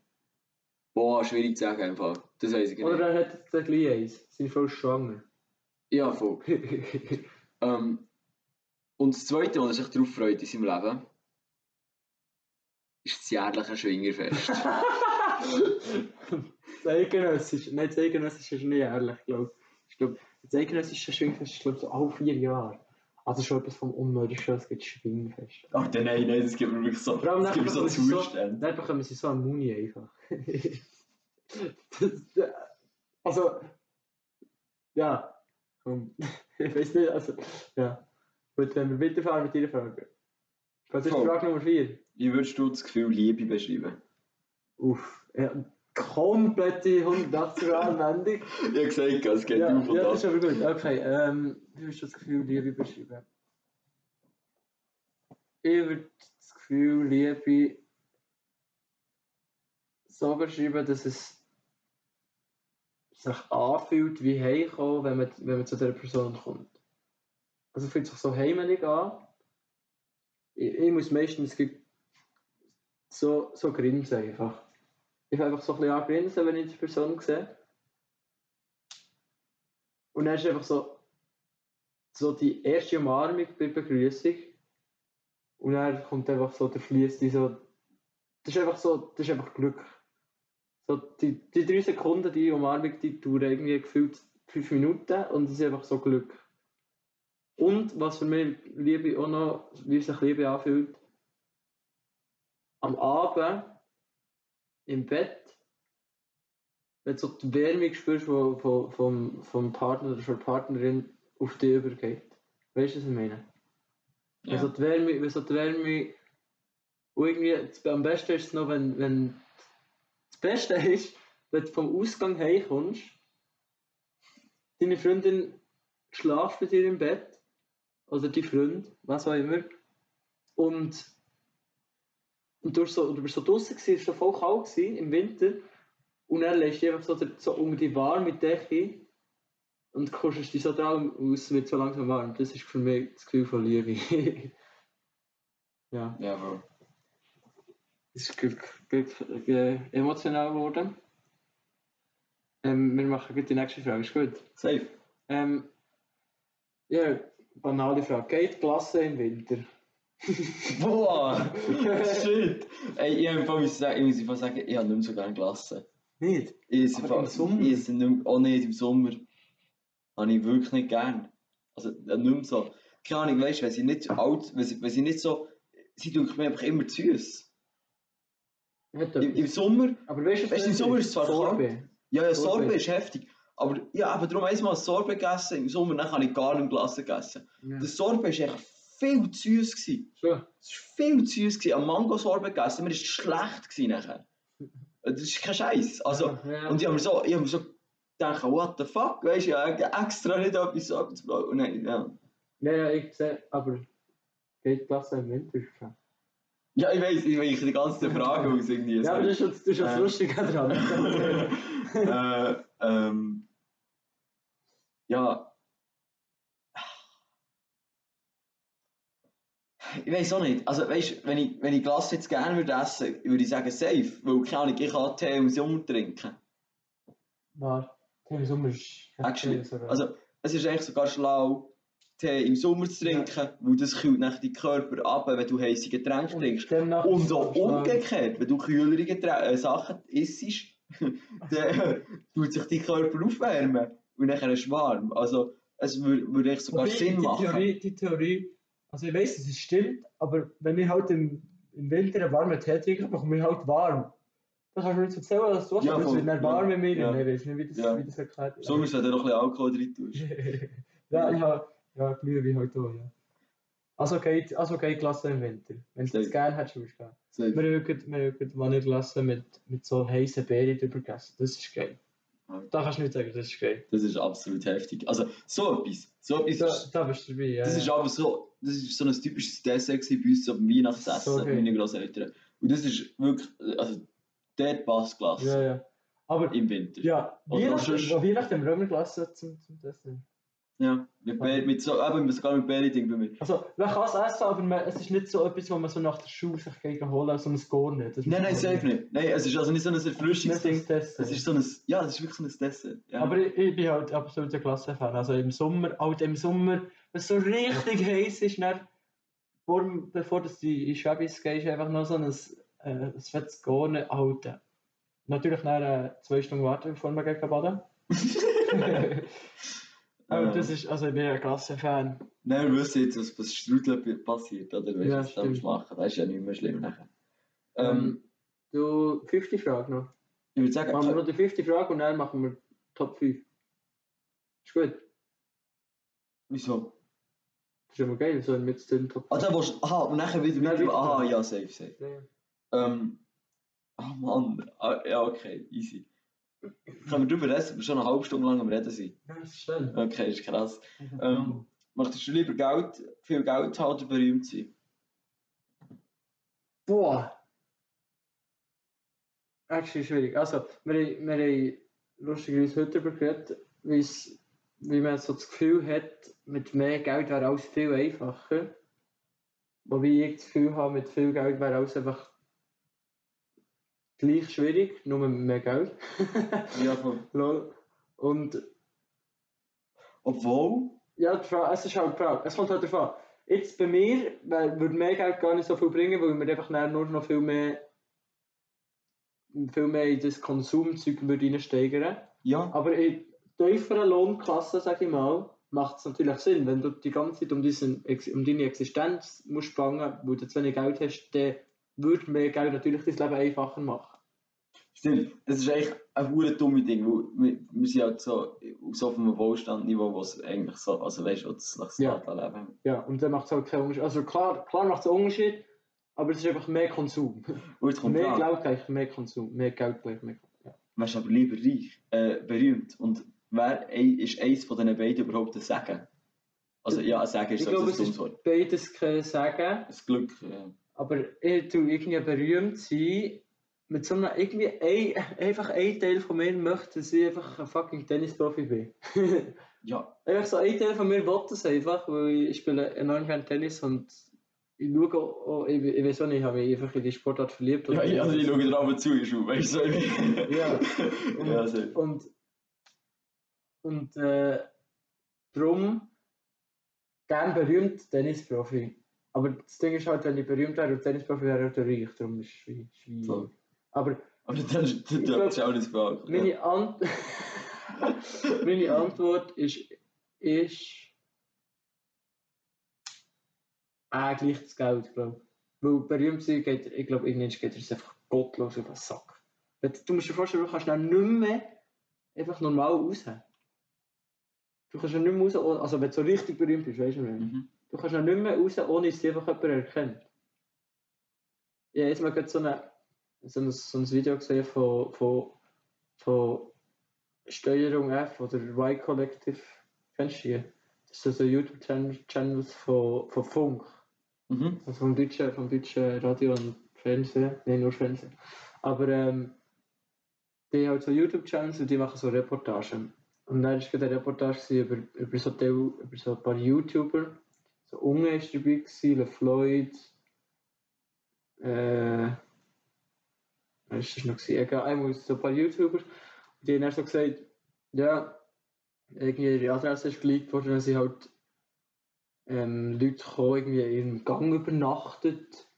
Boah, schwierig zu sagen einfach. Das weiß ich nicht. Oder er hat jetzt gleich eins. Seine Frau ist schwanger. Ja, voll. Ähm, und das Zweite, was er sich darauf freut in seinem Leben, ist das jährliche Schwingerfest. das Eidgenössische, nein, das Eidgenössische ist nicht ehrlich, glaube ich. Ich glaube, das Eidgenössische Schwingfest ist, glaube ich, so alle vier Jahre. Also schon etwas vom Unmöglichsten, es gibt Schwingfest. Ach nein, nein, das gibt mir wirklich so, das gibt mir so Zustände. Dann bekommen sie so eine Muni einfach. das, also, ja, ich weiß nicht, also, ja. Gut, wenn wir weiterfahren mit Ihrer Frage. Was ist. Frage Nummer 4? Wie würdest du das Gefühl Liebe beschreiben? Uff, ja, komplette 180 Grad Wendung. Ich habe gesagt, es geht Ja, und ja, ab. das ist aber gut. Okay, ähm, wie würdest du das Gefühl Liebe beschreiben? Ich würde das Gefühl Liebe so beschreiben, dass es sich anfühlt wie heimkommen, wenn man, wenn man zu dieser Person kommt. Also fühlt sich so heimelig an. Ich, ich muss meistens so, so grinsen einfach. Ich einfach so ein bisschen angrinsen, wenn ich die Person sehe. Und dann ist einfach so, so die erste Umarmung bei Begrüßung. Und dann kommt einfach so der Fließ, so. Das ist einfach so, das ist einfach Glück. So, die, die drei Sekunden, die Umarmung, die dauern irgendwie gefühlt fünf Minuten und es ist einfach so Glück. Und was für mich Liebe auch noch, wie sich Liebe anfühlt, am Abend im Bett, wenn du so die Wärme spürst, die vom, vom, vom Partner oder von der Partnerin auf dich übergeht. Weißt du, was ich meine? Ja. so die Wärme, wenn so die Wärme und irgendwie, am besten ist es noch, wenn, wenn das Beste ist, wenn du vom Ausgang heimkommst, deine Freundin schlaft bei dir im Bett, oder dein Freund, was auch immer, und, und du, bist so, du bist so draußen es war so voll kalt gewesen, im Winter, und dann lässt du einfach so, so unter die warme Decke und kuschelst dich so dran und es wird so langsam warm. Das ist für mich das Gefühl von Liebe. ja. Ja, Bro. Es ist ge- ge- ge- emotional geworden. Ähm, wir machen gleich die nächste Frage, ist gut. Safe. Ähm, ja, banale Frage. Geht die Klasse im Winter? Boah! Shit! Ey, ich muss sagen, ich muss einfach sagen, ich habe nicht mehr so gerne gelassen. Nicht? Ich Aber im Sommer? Ich nicht auch nicht im Sommer. Habe ich wirklich nicht gern. Also, äh, nicht mehr so. Keine Ahnung, weißt du, wenn sie nicht alt, wenn sie, wenn sie nicht so, sie tun mir einfach immer zu süß. Im, Im Sommer, Aber weißt du, Weißt im Sommer ist es zwar Sorbet. ja, ja, Sorbet. Sorbet ist heftig. Aber ja, aber darum einmal Sorbet gegessen, im Sommer dann habe ich gar nicht Glas gegessen. Ja. Das Sorbet war echt viel zu süß. Gewesen. So. Es war viel zu süß. gewesen. Am Mango-Sorbet gegessen, mir war schlecht gewesen nachher. Das ist kein Scheiß. Also, ja. und ich habe mir so, ich mir so gedacht, what the fuck, weißt du, ja, extra nicht etwas zu brauchen. Und dann, ja. ja, ja, ich sehe, aber geht Klasse im Winter? schon? ja, ich weiß, ich weiche die ganze Frage aus irgendwie. Ja, aber das ist schon, das ist schon das Äh. Lustige dran. äh, ähm, ja. Ich weiß auch nicht. Also, weißt wenn ich, wenn ich Glas jetzt gerne würde essen, würde ich sagen safe. Weil, keine Ahnung, ich kann Tee im Sommer trinken. War, im Sommer ist Actually. Also, es ist eigentlich sogar schlau, Tee im Sommer zu trinken, weil das kühlt nach deinen Körper ab, wenn du heiße Getränke trinkst. demnach Und auch umgekehrt, wenn du kühlere Geträ äh, Sachen isst, dann tut sich dein Körper aufwärmen und dann ist es warm. Also es würde würd echt sogar Sinn die machen. Theorie, die Theorie, also ich weiß, dass es stimmt, aber wenn ich halt im, im Winter einen warmen Tee trinke, bekomme ich halt warm. Das kannst du mir jetzt erzählen, was du hast, Ja, aber es wird dann warm in mir. Ja. Ich weiß nicht, wie das, Ja. wie das erklärt Im Sommer sollte noch ein bisschen Alkohol drin tun. ja, ich habe ja, Glühwein halt auch, ja. Also geht, also geht Klasse im Winter. Wenn du es gerne hättest, würdest du. Safe. Wir haben wir haben Vanilleglasse mit, mit so heißen Beeren drüber gegessen. Das ist geil. Da kannst du nicht sagen, das ist geil. Das ist absolut heftig. Also so etwas. So etwas Da, da bist du dabei, ja. das ist aber so, das ist so ein typisches Dessert bei uns beim Weihnachtsessen, geil. meine Großeltern. Und das ist wirklich, also dort passt Glas ja, ja. Aber im Winter. Ja, Weihnachten, immer gelassen zum, zum Essen. Ja, mit, Be mit so, eben sogar mit Berry-Ding bei mir. Also, man kann es essen, aber man, es ist nicht so etwas, was man so nach der Schule sich gegen holen so ein Score nicht. Nein, nein, safe nicht. Nein, es ist also nicht so ein nicht Erfrischungs... unbedingt essen. Es ist so ein, ja, es ist wirklich so ein Dessert. Ja. Aber ich, ich bin halt absolut ein Klassenfan. Also im Sommer, halt im Sommer, es so richtig heiß ist, dann, vor, bevor du in die Schwäbis gehst, einfach noch so ein, äh, ein fettes Gorne halten. Natürlich nach äh, zwei Stunden warten, bevor wir gehen baden. Aber das ist, also ich bin ein Klassenfan. Nein, wir wissen jetzt, was, was Strudel passiert, oder? Weißt du, Ja, was stimmt. machen. Das ist ja nicht mehr schlimm nachher. Ähm, Ähm, du, 50 Frage noch. ich würde sagen, Machen wir noch die 50 Frage und dann machen wir Top 5. Ist gut. wieso? Immer geil, so mit den Top Ah, da du, aha, und nachher wieder, wieder, wieder. aha, ja, safe, safe. Ja. Ähm, oh Mann, ah, ja, okay, easy. Können wir drüber reden, schon eine halbe Stunde lang am Reden sind? Ja, das ist schnell. Okay, ist krass. Ähm, möchtest du lieber Geld, viel Geld haben oder berühmt sein? Boah! Actually schwierig. Also, wir, wir haben lustigerweise heute darüber geredet, wie es- wie man so das Gefühl hat, mit mehr Geld wäre alles viel einfacher. Wobei ich das Gefühl habe, mit viel Geld wäre alles einfach gleich schwierig, nur mit mehr Geld. Ja, voll. Lol. Und Obwohl, ja, es ist halt die Frage, es kommt halt davon. Jetzt bei mir würde mehr Geld gar nicht so viel bringen, weil wir einfach nur noch viel mehr, viel mehr in das Konsumzeug würde reinsteigern. ja, Aber in tieferen Lohnklassen, sage ich mal, macht es natürlich Sinn. Wenn du die ganze Zeit um, diesen, um deine Existenz musst bangen, weil du zu wenig Geld hast, dann würde mehr Geld natürlich dein Leben einfacher machen. stimmt. Es ist eigentlich ein hure dumme Ding, weil wir, wir sind halt so, so auf einem Wohlstandniveau, wo es eigentlich so, also weißt du, das nach Ja. Leben. Ja, und dann macht es halt keinen Unterschied. Also klar, klar macht es einen Unterschied, aber es ist einfach mehr Konsum. Mehr Geld gleich mehr Konsum. Mehr Geld gleich mehr Konsum. Ja. wärst du aber lieber reich, äh, berühmt und wer ist eins von diesen beiden überhaupt ein Sagen? Also ja, ein Sagen ist Ich so glaube, ein es dummes Wort. beides kein Sagen. Das Glück, ja. Aber ich tu irgendwie berühmt sein. Mit so einem, irgendwie ein, einfach ein Teil von mir möchte, dass ich einfach ein fucking Tennisprofi bin. Ja, einfach so ein Teil von mir will das einfach, weil ich spiele enorm gerne Tennis und ich schaue auch, ich, ich weiß auch nicht, ich habe mich einfach in die Sportart verliebt. ja, ja also ich schaue dir aber zu, ich weißt du, so ich Ja. ja, so. Und, und äh, darum gern berühmt Tennisprofi. Aber das Ding ist halt, wenn ich berühmt wäre und Tennisprofi wäre, auch reich. Darum ist es schwi- schwierig. Voll. Aber Aber dann, dann, dann darfst du auch nicht fragen. Ja. meine, Ant meine Antwort ist, ist eigentlich das Geld, glaube ich. Weil berühmt sein geht, ich glaube, irgendwann geht es einfach gottlos über den Sack. Du musst dir vorstellen, du kannst dann nicht mehr einfach normal raus. Du kannst ja nicht mehr raus, also wenn du so richtig berühmt bist, weißt du nicht. Mhm. Du kannst ja nicht mehr raus, ohne dass dich einfach jemand erkennt. Ich habe jetzt mal gerade so, eine, so, ein, so ein Video gesehen von, von, von Steuerung F oder Y Collective. Kennst du die? Das sind so YouTube-Channels von, von Funk. Mhm. Also vom deutschen, vom deutschen Radio und Fernsehen. Nein, nur Fernsehen. Aber ähm, die haben halt so YouTube-Channels und die machen so Reportagen. Und dann war eine Reportage über, über, so über so ein paar YouTuber. So Unge ist dabei, gewesen, Le Floyd. Äh, was ist das noch? gewesen? Egal, einmal so ein paar YouTuber. Und die haben dann so gesagt, ja, irgendwie ihre Adresse ist geleakt worden, dann sind halt ähm, Leute gekommen, irgendwie in ihrem Gang übernachtet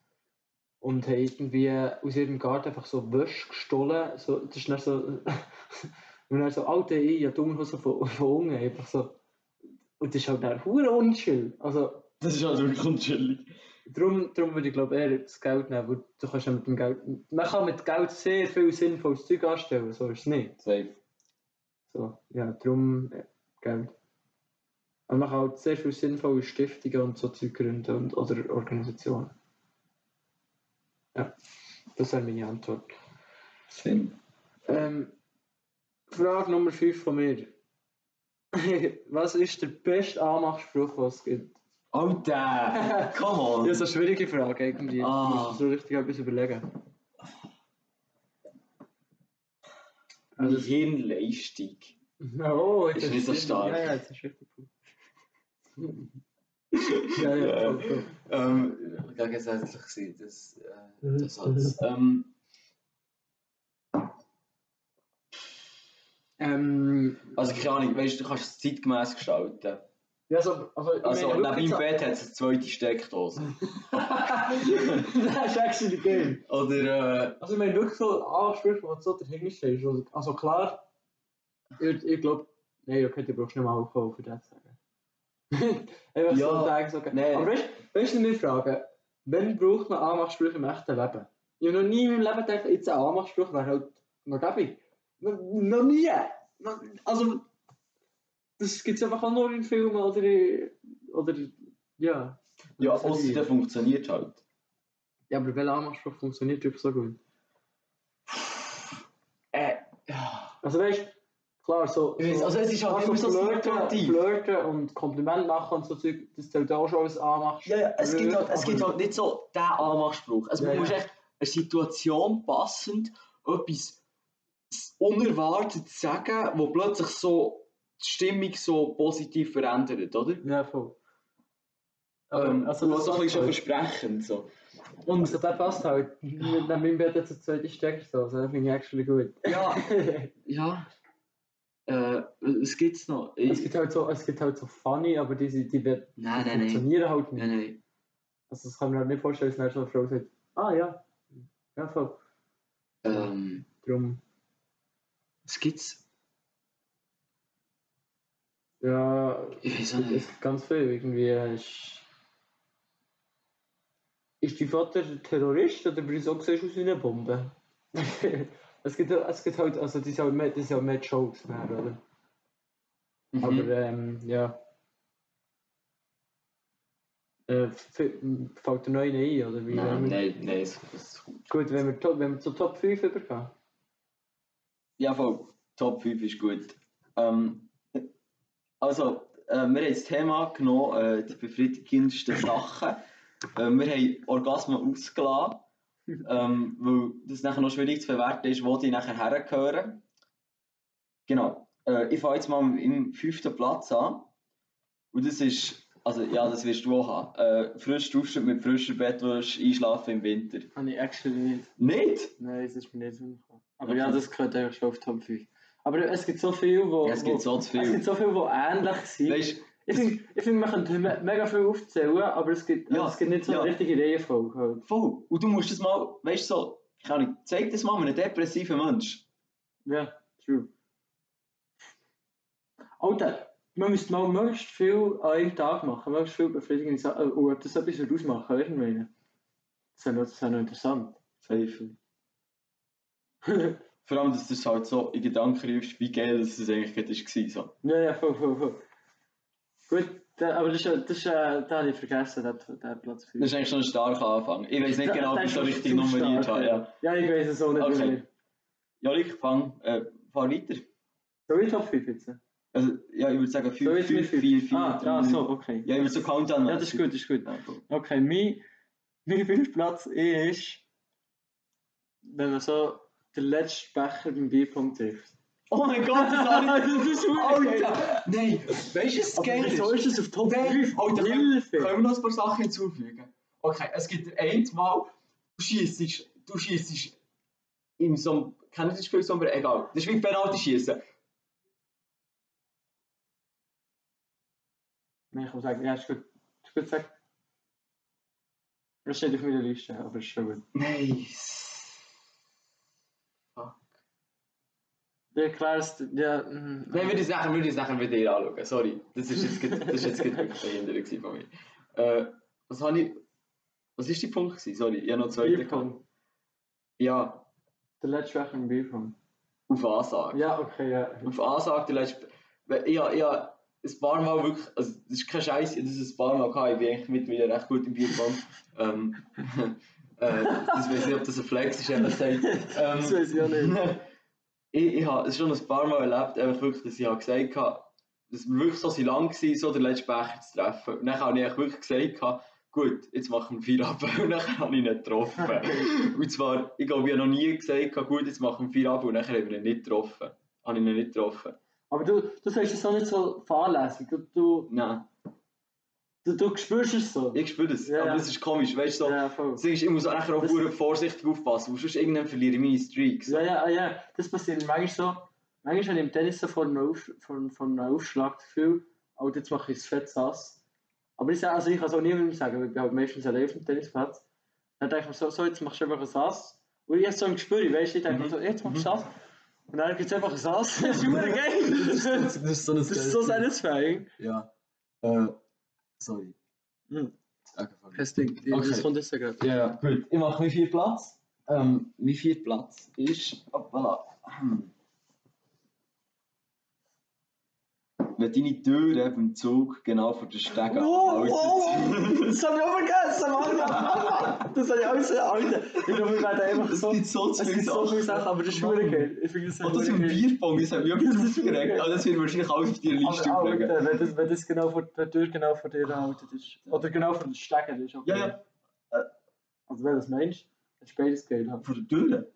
und haben irgendwie aus ihrem Garten einfach so Wäsche gestohlen. So, das ist dann so, und dann so, alte ich, ja, Dunghose von, von unten, einfach so. Und das ist halt dann hure unchill. Also, Das ist also wirklich unchillig. darum, darum würde ich glaube eher das Geld nehmen, weil du kannst ja mit dem Geld, man kann mit Geld sehr viel sinnvolles Zeug anstellen, so ist es nicht. Safe. So, ja, darum äh, Geld. Und man kann halt sehr viel sinnvolle Stiftungen und so Zeug gründen und, oder Organisationen. Ja, das wäre meine Antwort. Sinn. Ähm, Frage Nummer 5 von mir. Was ist der beste Anmachspruch, was es gibt? Alter! Come on! Ja, so eine schwierige Frage irgendwie. Ah. Du musst so richtig etwas überlegen. Meine Hirnleistung. Oh, jetzt Ist nicht so stark. Ja, ja, jetzt ist richtig gut. ja, ja, voll. Ähm, gegensätzlich sein, das, äh, Mhm. das als, ähm, Ähm, also keine Ahnung, weißt du, du kannst es zeitgemäß gestalten. ja, so, also, Also meine, neben dem Bett hat es eine zweite Steckdose. so- das ist actually geil. Oder, äh, Also, ich meine, wirklich so Ansprüche, wo du so dahinter stehst. Also, also klar, ich, ich glaube, nein, okay, du brauchst nicht mal Alkohol für das zu sagen. Einfach so Ja, sagen, so. nein. Aber weißt du, weißt du, mir fragen, wann braucht man Anmachsprüche im echten Leben? Ich habe noch nie in meinem Leben gedacht, jetzt ein Anmachspruch wäre halt noch gäbig. Noch, nie! Also, das gibt es einfach auch nur in Filmen oder, in- oder ja. ja, Das außer der funktioniert halt. Ja, aber welcher Anmachspruch funktioniert wirklich so gut? Äh, ja. Also weißt du, klar, so. Ich also es ist halt immer so flirten, flirten und Kompliment machen und so Zeug, das zählt auch schon als Anmachspruch. Ja, ja, es gibt halt, es gibt halt nicht so den Anmachspruch. Also Ja, man muss echt eine Situation passend etwas unerwartet sagen, wo plötzlich so die Stimmung so positiv verändert, oder? Ja, voll. Ähm, also, das so ein bisschen halt. versprechend. So. Und also, der passt halt. Mit meinem Bett hat es eine zweite Steckdose. Also, das finde ich actually gut. Ja, ja. Äh, was gibt's noch? Ich, es, gibt halt so, es gibt halt so funny, aber die, die, die nein, nein, nein. funktionieren halt nicht. Nein, nein. Also, das kann man halt nicht vorstellen, dass dann so eine Frau sagt, ah ja, ja voll. Ähm, Drum, was gibt's? ja, Ich weiß nicht. ganz viel. Irgendwie ist, ist dein Vater Terrorist oder wie du so siehst aus wie eine Bombe? es, gibt, es gibt halt, also das ist halt mehr, das ist ja mehr Jokes, mehr, oder? Mhm. Aber ähm, ja. Äh, fällt dir neu ein, oder wie? nein, wir, nein, nein, es, es, Gut, wenn wir, wenn wir zu Top 5 übergehen. Ja, voll. Top 5 ist gut. Ähm, also, äh, wir haben das Thema genommen, äh, die befriedigendsten Sachen. Äh, wir haben Orgasmen ausgelassen, ähm, weil das nachher noch schwierig zu bewerten ist, wo die nachher hergehören. Genau. Äh, ich fange jetzt mal im fünften Platz an. Und das ist, also ja, das wirst du auch haben. Äh, frisch duschen mit frischer Bettwäsche einschlafen im Winter. Habe ich actually nicht. Nicht? Nein, das ist mir nicht so Aber ja, das gehört eigentlich schon auf Top 5. Aber es gibt so viel, wo. Ja, es gibt so zu Es viel. gibt so viel, wo ähnlich sind. Weißt, ich finde, ich find, man könnte me- mega viel aufzählen, aber es gibt, Ja, es gibt nicht so ja. eine richtige Reihenfolge. Halt. Voll. Und du musst das mal, weißt du, so, keine Ahnung, zeig das mal einem depressiven Mensch. Ja, true. Alter, man müsste mal möglichst viel an einem Tag machen, möglichst viel befriedigende Sachen. Und ob das etwas ausmachen, weißt du, ich meine? Das wäre noch interessant. Safe. Vor allem, dass du es halt so in Gedanken rufst, wie geil das es eigentlich gerade war. So. ja, ja, voll, voll, voll. Gut, da, aber das das ist, äh, da habe ich vergessen, den, den Platz 5. Das ist eigentlich schon ein starker Anfang. Ich weiß nicht genau, ob ich so richtig nummeriert habe. Ja, Ja, ich weiß es auch nicht. Okay. Ja ich fang, äh, fahr weiter. Soll ich Top 5 jetzt? Also, ja, ich würde sagen 5, Soll ich 5, mit 4, 4, Ah, ah, so, okay. Ja, ich würde so Countdown Ja, das ist gut, das ist gut. Okay, mein, mein fünfter Platz ist, wenn man so den letzten Becher beim trifft. Oh mein Gott, das ist verdammt Alter! Nein, weißt du, Aber geil wieso ist das auf Top Nein, 5? Alter, Hilfe! Können wir noch ein paar Sachen hinzufügen? Okay, es gibt einmal, du schießt, du schießt in so einem, kennt ihr das Spiel so, aber egal. Das ist wie Penalty schießen. Nein, ich muss sagen, ja, ist gut. Ist gut gesagt. Das steht auf meiner Liste, aber ist schon gut. Nice. Ich erkläre es, ja, mm, Nein, würde ich es nachher, würde ich nachher mit dir anschauen. Sorry, das ist jetzt, das ist jetzt wirklich behindert von mir. Äh, was habe ich, was ist die Punkt gewesen? Sorry, ich habe noch zwei. Bierpunkt. Ja, Der letzte Becher im Bierpunkt. auf Ansage. Ja, okay, ja. auf Ansage der letzte. Ich habe ein paar Mal wirklich, also das ist kein Scheiß, ich habe das ein paar Mal gehabt, ich bin eigentlich mittlerweile recht gut im Bierpong. ähm, äh, das weiß nicht, ob das ein Flex ist, ehrlich gesagt. Das Ähm, weiß ich auch nicht. ich, ich habe es schon ein paar Mal erlebt, einfach wirklich, dass ich habe gesagt habe, dass wir wirklich so lang war, so den letzten Becher zu treffen. Und dann habe ich wirklich gesagt, habe, gut, jetzt machen wir vier ab. Und dann habe ich ihn nicht getroffen. Und zwar, ich glaube, ich habe noch nie gesagt, habe, gut, jetzt machen wir vier ab. Und dann haben wir ihn nicht getroffen. Habe ich ihn nicht getroffen. Aber du, du sagst es auch nicht so fahrlässig. Du, du, Nein, du, du spürst es so. ich spüre das. Ja, aber das ist komisch, weißt du? So, Ja, voll. ich muss nachher auch verdammt vorsichtig aufpassen, sonst irgendwann verliere ich meine Streaks. Ja, ja, ah, ja, das passiert manchmal so. Manchmal habe ich im Tennis so vor einem, Auf, vor, vor einem Aufschlag das Gefühl, oh, jetzt mache ich es fett sass. Aber ich, also ich kann es auch niemandem sagen, weil ich halt meistens allein auf dem Tennisplatz. Dann denke ich mir so, so jetzt machst du einfach ein Sass. Und ich habe so ein Gespür, weißt du, ich denke mir so, jetzt machst du Sass. Und dann gibt es einfach ein Sass. Das ist super geil. Das ist so ein ist so satisfying. Ja. Äh, sorry. Hm. Angefangen. Das Ding, Okay. das kommt jetzt gerade. Ja, ja, gut. Ich mache wie viel Platz? Ähm, wie viel Platz ist. Hoppala. Hm. Wenn deine Türe beim Zug genau vor der Stege Wow, wow, abhalten. das habe ich auch vergessen, Mann. Das habe ich auch so, Alter. Ich glaube, wir werden einfach Es so... gibt so Es gibt so viele Sachen. Aber das ist wirklich geil. Ich finde das Und das im. Bierpong, das hat mich wirklich aufgeregt. Aber das wird wahrscheinlich alles auf deiner Liste Aber, auflegen. Alter, wenn das, wenn das genau vor, der Tür genau vor dir gehalten ist. Oder genau vor der Stege ist. Okay. Ja, ja. Also wenn das meinst, dann ist beides geil. Vor der Tür?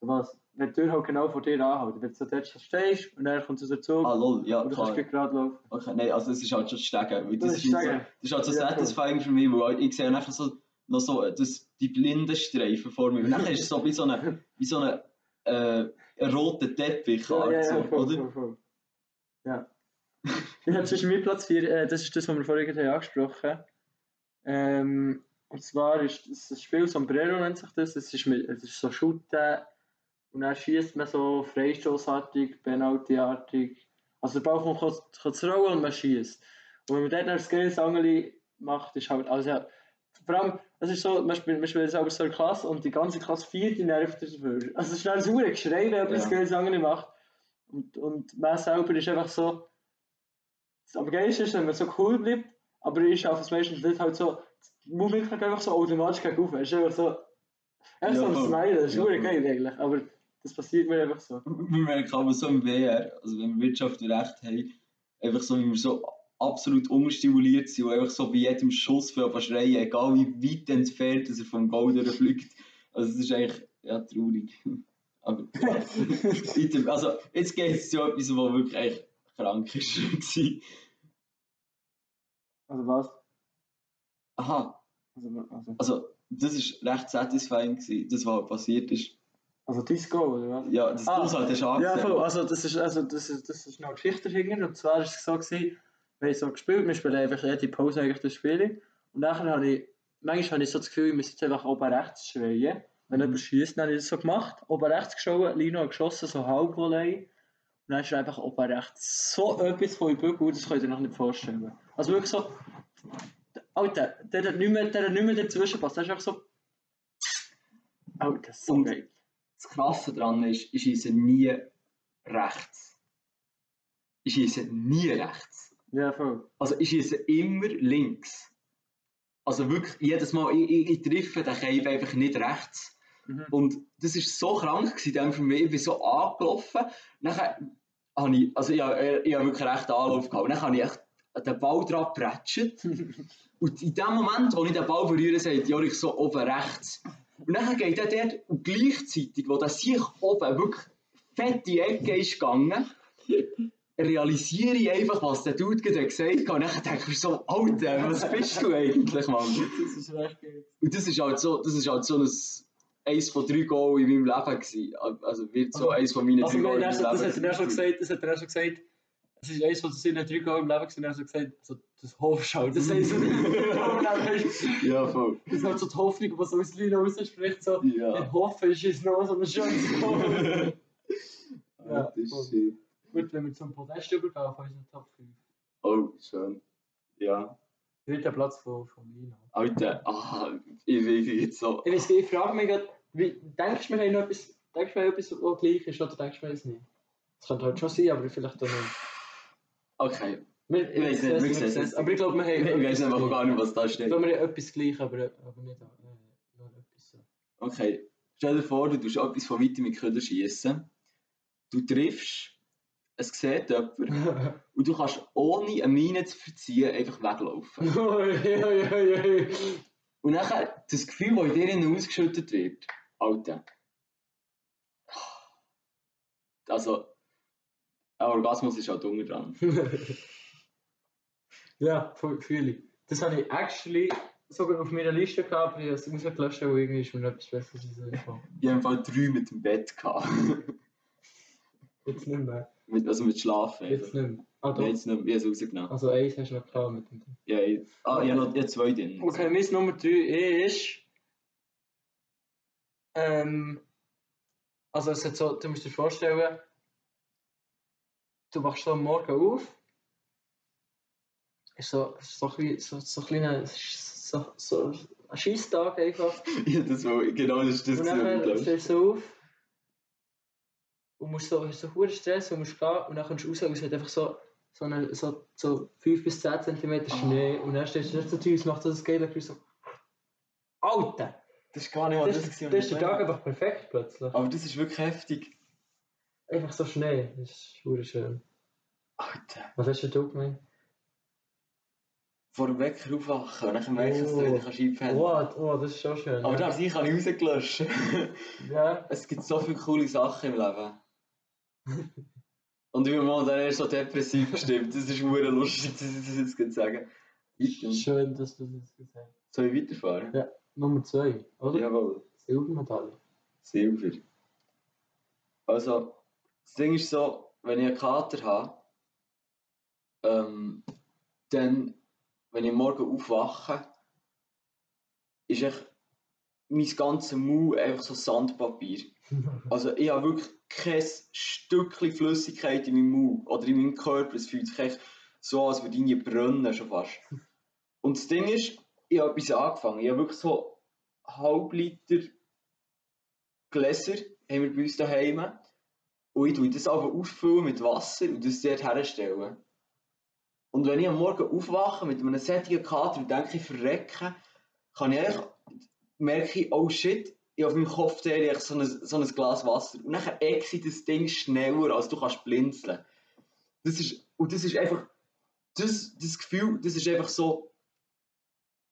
Was? Wenn die Tür halt genau vor dir anhält. Wenn du so dort stehst und dann kommt so der Zug Ah, lol, ja, und du kannst klar. gleich gerade laufen. Okay, nein, also es ist halt schon Stegen. weil Das Das, ist ist so, das ist halt so Ja, satisfying für mich, weil ich sehe nachher so, noch so das, die blinden Streifen vor mir. Und dann ist es so wie so eine, wie so eine, äh, ein roter Teppich, Ja, ja, so, ja, voll, oder? voll, voll. Ja. ja, das ist mein Platz 4, äh, das ist das, was wir vorhin angesprochen haben. Ähm, und zwar ist das das Spiel Sombrero nennt sich das, es ist, mit, es ist so Shooten und dann schießt man so Freistoßartig, Penaltyartig. Also der Ball kommt kurz kurz zu rollen und man schießt. Und wenn man dort noch das Skills Angeli macht, ist halt, also ja, vor allem, es ist so, man spielt, man spielt selber so eine Klasse und die ganze Klasse feiert die nervt dafür. Also es ist dann ein Geschrei, wenn jemand Ja. das Skills Angeli macht. Und, und man selber ist einfach so. Am geilsten ist, wenn man so cool bleibt, aber ich schaffe es meistens nicht halt so. Der Movement geht einfach so automatisch gegen Es ist einfach so. Einfach so ein. Smile, das ist Ja, geil eigentlich. Aber das passiert mir einfach so. Wir merken aber so im WR, also wenn wir Wirtschaft und Recht haben, einfach so, wie wir so absolut unstimuliert sind und einfach so bei jedem Schuss für schreien, egal wie weit entfernt dass er vom Goal durchfliegt. Also es ist eigentlich, ja, traurig. Aber ja. Also jetzt geht es zu etwas, was wirklich echt krank ist. Also was? Aha, Also, also, also das ist recht satisfying gewesen, das was passiert ist. Also Disco, oder was? Ja, das Ah, ah, halt du Ja, voll. Also, das ist, also, das ist, das ist noch eine Geschichte dahinter. Und zwar war es so, gewesen, wir haben so gespielt, wir spielen einfach jede Pause eigentlich das Spiel. Und nachher habe ich, manchmal habe ich so das Gefühl, ich muss jetzt einfach oben rechts schreien. Wenn jemand schießt, dann habe ich das so gemacht. Oben rechts geschaut, Lino hat geschossen, so Halbvolley. Und dann ist einfach oben rechts so etwas von Bügel, das könnt ihr noch nicht vorstellen. Also wirklich so, Alter, der hat nicht mehr, der hat nicht mehr dazwischen gepasst. Der ist einfach so, Alter, so Und- geil. Das Krasse daran ist, ich schieße nie rechts. Ich schieße nie rechts. Ja, voll. Also ich schieße immer links. Also wirklich jedes Mal, ich, ich, ich treffe den Keim einfach nicht rechts. Mhm. Und das war so krank gewesen, für mich. Ich bin so angelaufen. Nachher habe ich, also ich, habe- ich habe wirklich recht Anlauf gehabt. Und dann habe ich echt den Ball dran gepratscht. Und in dem Moment, wo ich den Ball berühre, sagt Jorik so oben rechts. Und dann geht er dort und gleichzeitig, wo der sich oben wirklich fett in die Ecke ist gegangen, realisiere ich einfach, was der Dude gerade gesagt hat. Und dann denke ich mir so, Alter, was bist du eigentlich, Mann? Das ist recht geil. Und das ist halt so, das ist halt so ein, eins von drei Goals in meinem Leben gewesen. Also wird so eins von meinen Also, drei Goals in meinem das hat Leben er schon gesagt, das hat er schon gesagt, es ist eins von seinen drei Goal im Leben er hat so gesagt, so, das Hofschau, das heisst so, Ja, voll. das ist halt so die Hoffnung, was aus Lino rausspricht, so, Ja. ich hoffe, es ist noch so ein schönes Goal. Ja, das ist schön. Gut, wenn wir zum Podest übergehen, auf unseren Top 5. Oh, schön. Ja. Dritter Platz von, von Lino. Alter, ah, ich will jetzt so. Ich, weiss, ich frage mich gerade, wie, denkst du, wir haben noch etwas, denkst du, wir haben etwas, was gleich ist, oder denkst du mir das nicht? Das könnte halt schon sein, aber vielleicht auch nicht. Okay. Wir, Ich weiss nicht, wir sehen es. Aber ich glaube, wir haben Ich weiß einfach gar nicht, was da Ich steht. glaube, wir haben etwas gleich, aber, aber nicht äh, noch etwas so. Okay. Stell dir vor, du tust etwas von weitem mit Köder schießen. Du triffst, es sieht jemand und du kannst ohne eine Mine zu verziehen einfach weglaufen. Und nachher das Gefühl, das in dir innen ausgeschüttet wird, Alter. Also, ein Orgasmus ist halt unten dran. ja, fühle ich. Das habe ich actually sogar auf meiner Liste gehabt, aber ich habe es rausgelöscht, weil irgendwie ist mir noch etwas Besseres in den Sinn gekommen. Ich habe im Fall drei mit dem Bett gehabt. Jetzt nicht mehr. mit, also mit Schlafen. Jetzt nicht mehr. Ah, Nein, jetzt nicht mehr. Ich habe es rausgenommen. Also eins hast du noch gehabt mit dem Ding. Ja, ich, ah, ich habe noch ich habe zwei drin. Okay, mein Nummer 3 ist. Ähm, also, es hat so, du musst dir vorstellen, du wachst so am Morgen auf. Ist so, ist so, so, so ein kleiner. So, so ein Scheisstag einfach. Ja, das war, genau das ist das, Und dann stehst du auf. Und musst so, hast so hohen Stress und musst gehen. Und dann kommst du raus und es hat einfach so, so, eine, so, so 5 bis 10 cm Schnee. Und dann stehst du nicht so tief, es macht so das geile so. Alter! Das ist gar nicht Das, ist- das ist der Tag einfach perfekt plötzlich. Aber das ist wirklich heftig. Einfach so Schnee. Das ist verdammt schön. Alter. Was hast du gemeint? vor dem Wecker aufwachen und dann merkst du, dass du wieder einpennen Oh, kannst. oh, das ist schon schön. Aber ja. das ich habe ich rausgelöscht. ja. es gibt so viele coole Sachen im Leben. Und ich bin momentan erst so depressiv gestimmt. Das ist hure lustig, dass ich das jetzt gerade sagen. Weiter. Schön, dass du das gesagt hast. Soll ich weiterfahren? Ja. Nummer zwei, oder? Jawohl. Silbermedaille. Silber. Also, das Ding ist so, wenn ich einen Kater habe, ähm, dann, wenn ich morgen aufwache, ist echt mein ganzes Maul einfach so Sandpapier. Also ich habe wirklich kein Stückchen Flüssigkeit in meinem Mund oder in meinem Körper. Es fühlt sich echt so, als würde ich brennen schon fast. Und das Ding ist, ich habe etwas angefangen. Ich habe wirklich so Halbliter Gläser haben wir bei uns daheim. Und ich tue das aber auffüllen mit Wasser und das dort herstellen. Und wenn ich am Morgen aufwache mit einem sättigen Kater und denke, ich verrecke, kann ich eigentlich merke ich, oh shit, ich auf meinem Kopf ich so ein, so ein Glas Wasser. Und dann exit das Ding schneller, als du kannst blinzeln. Das ist, und das ist einfach, das, das Gefühl, das ist einfach so,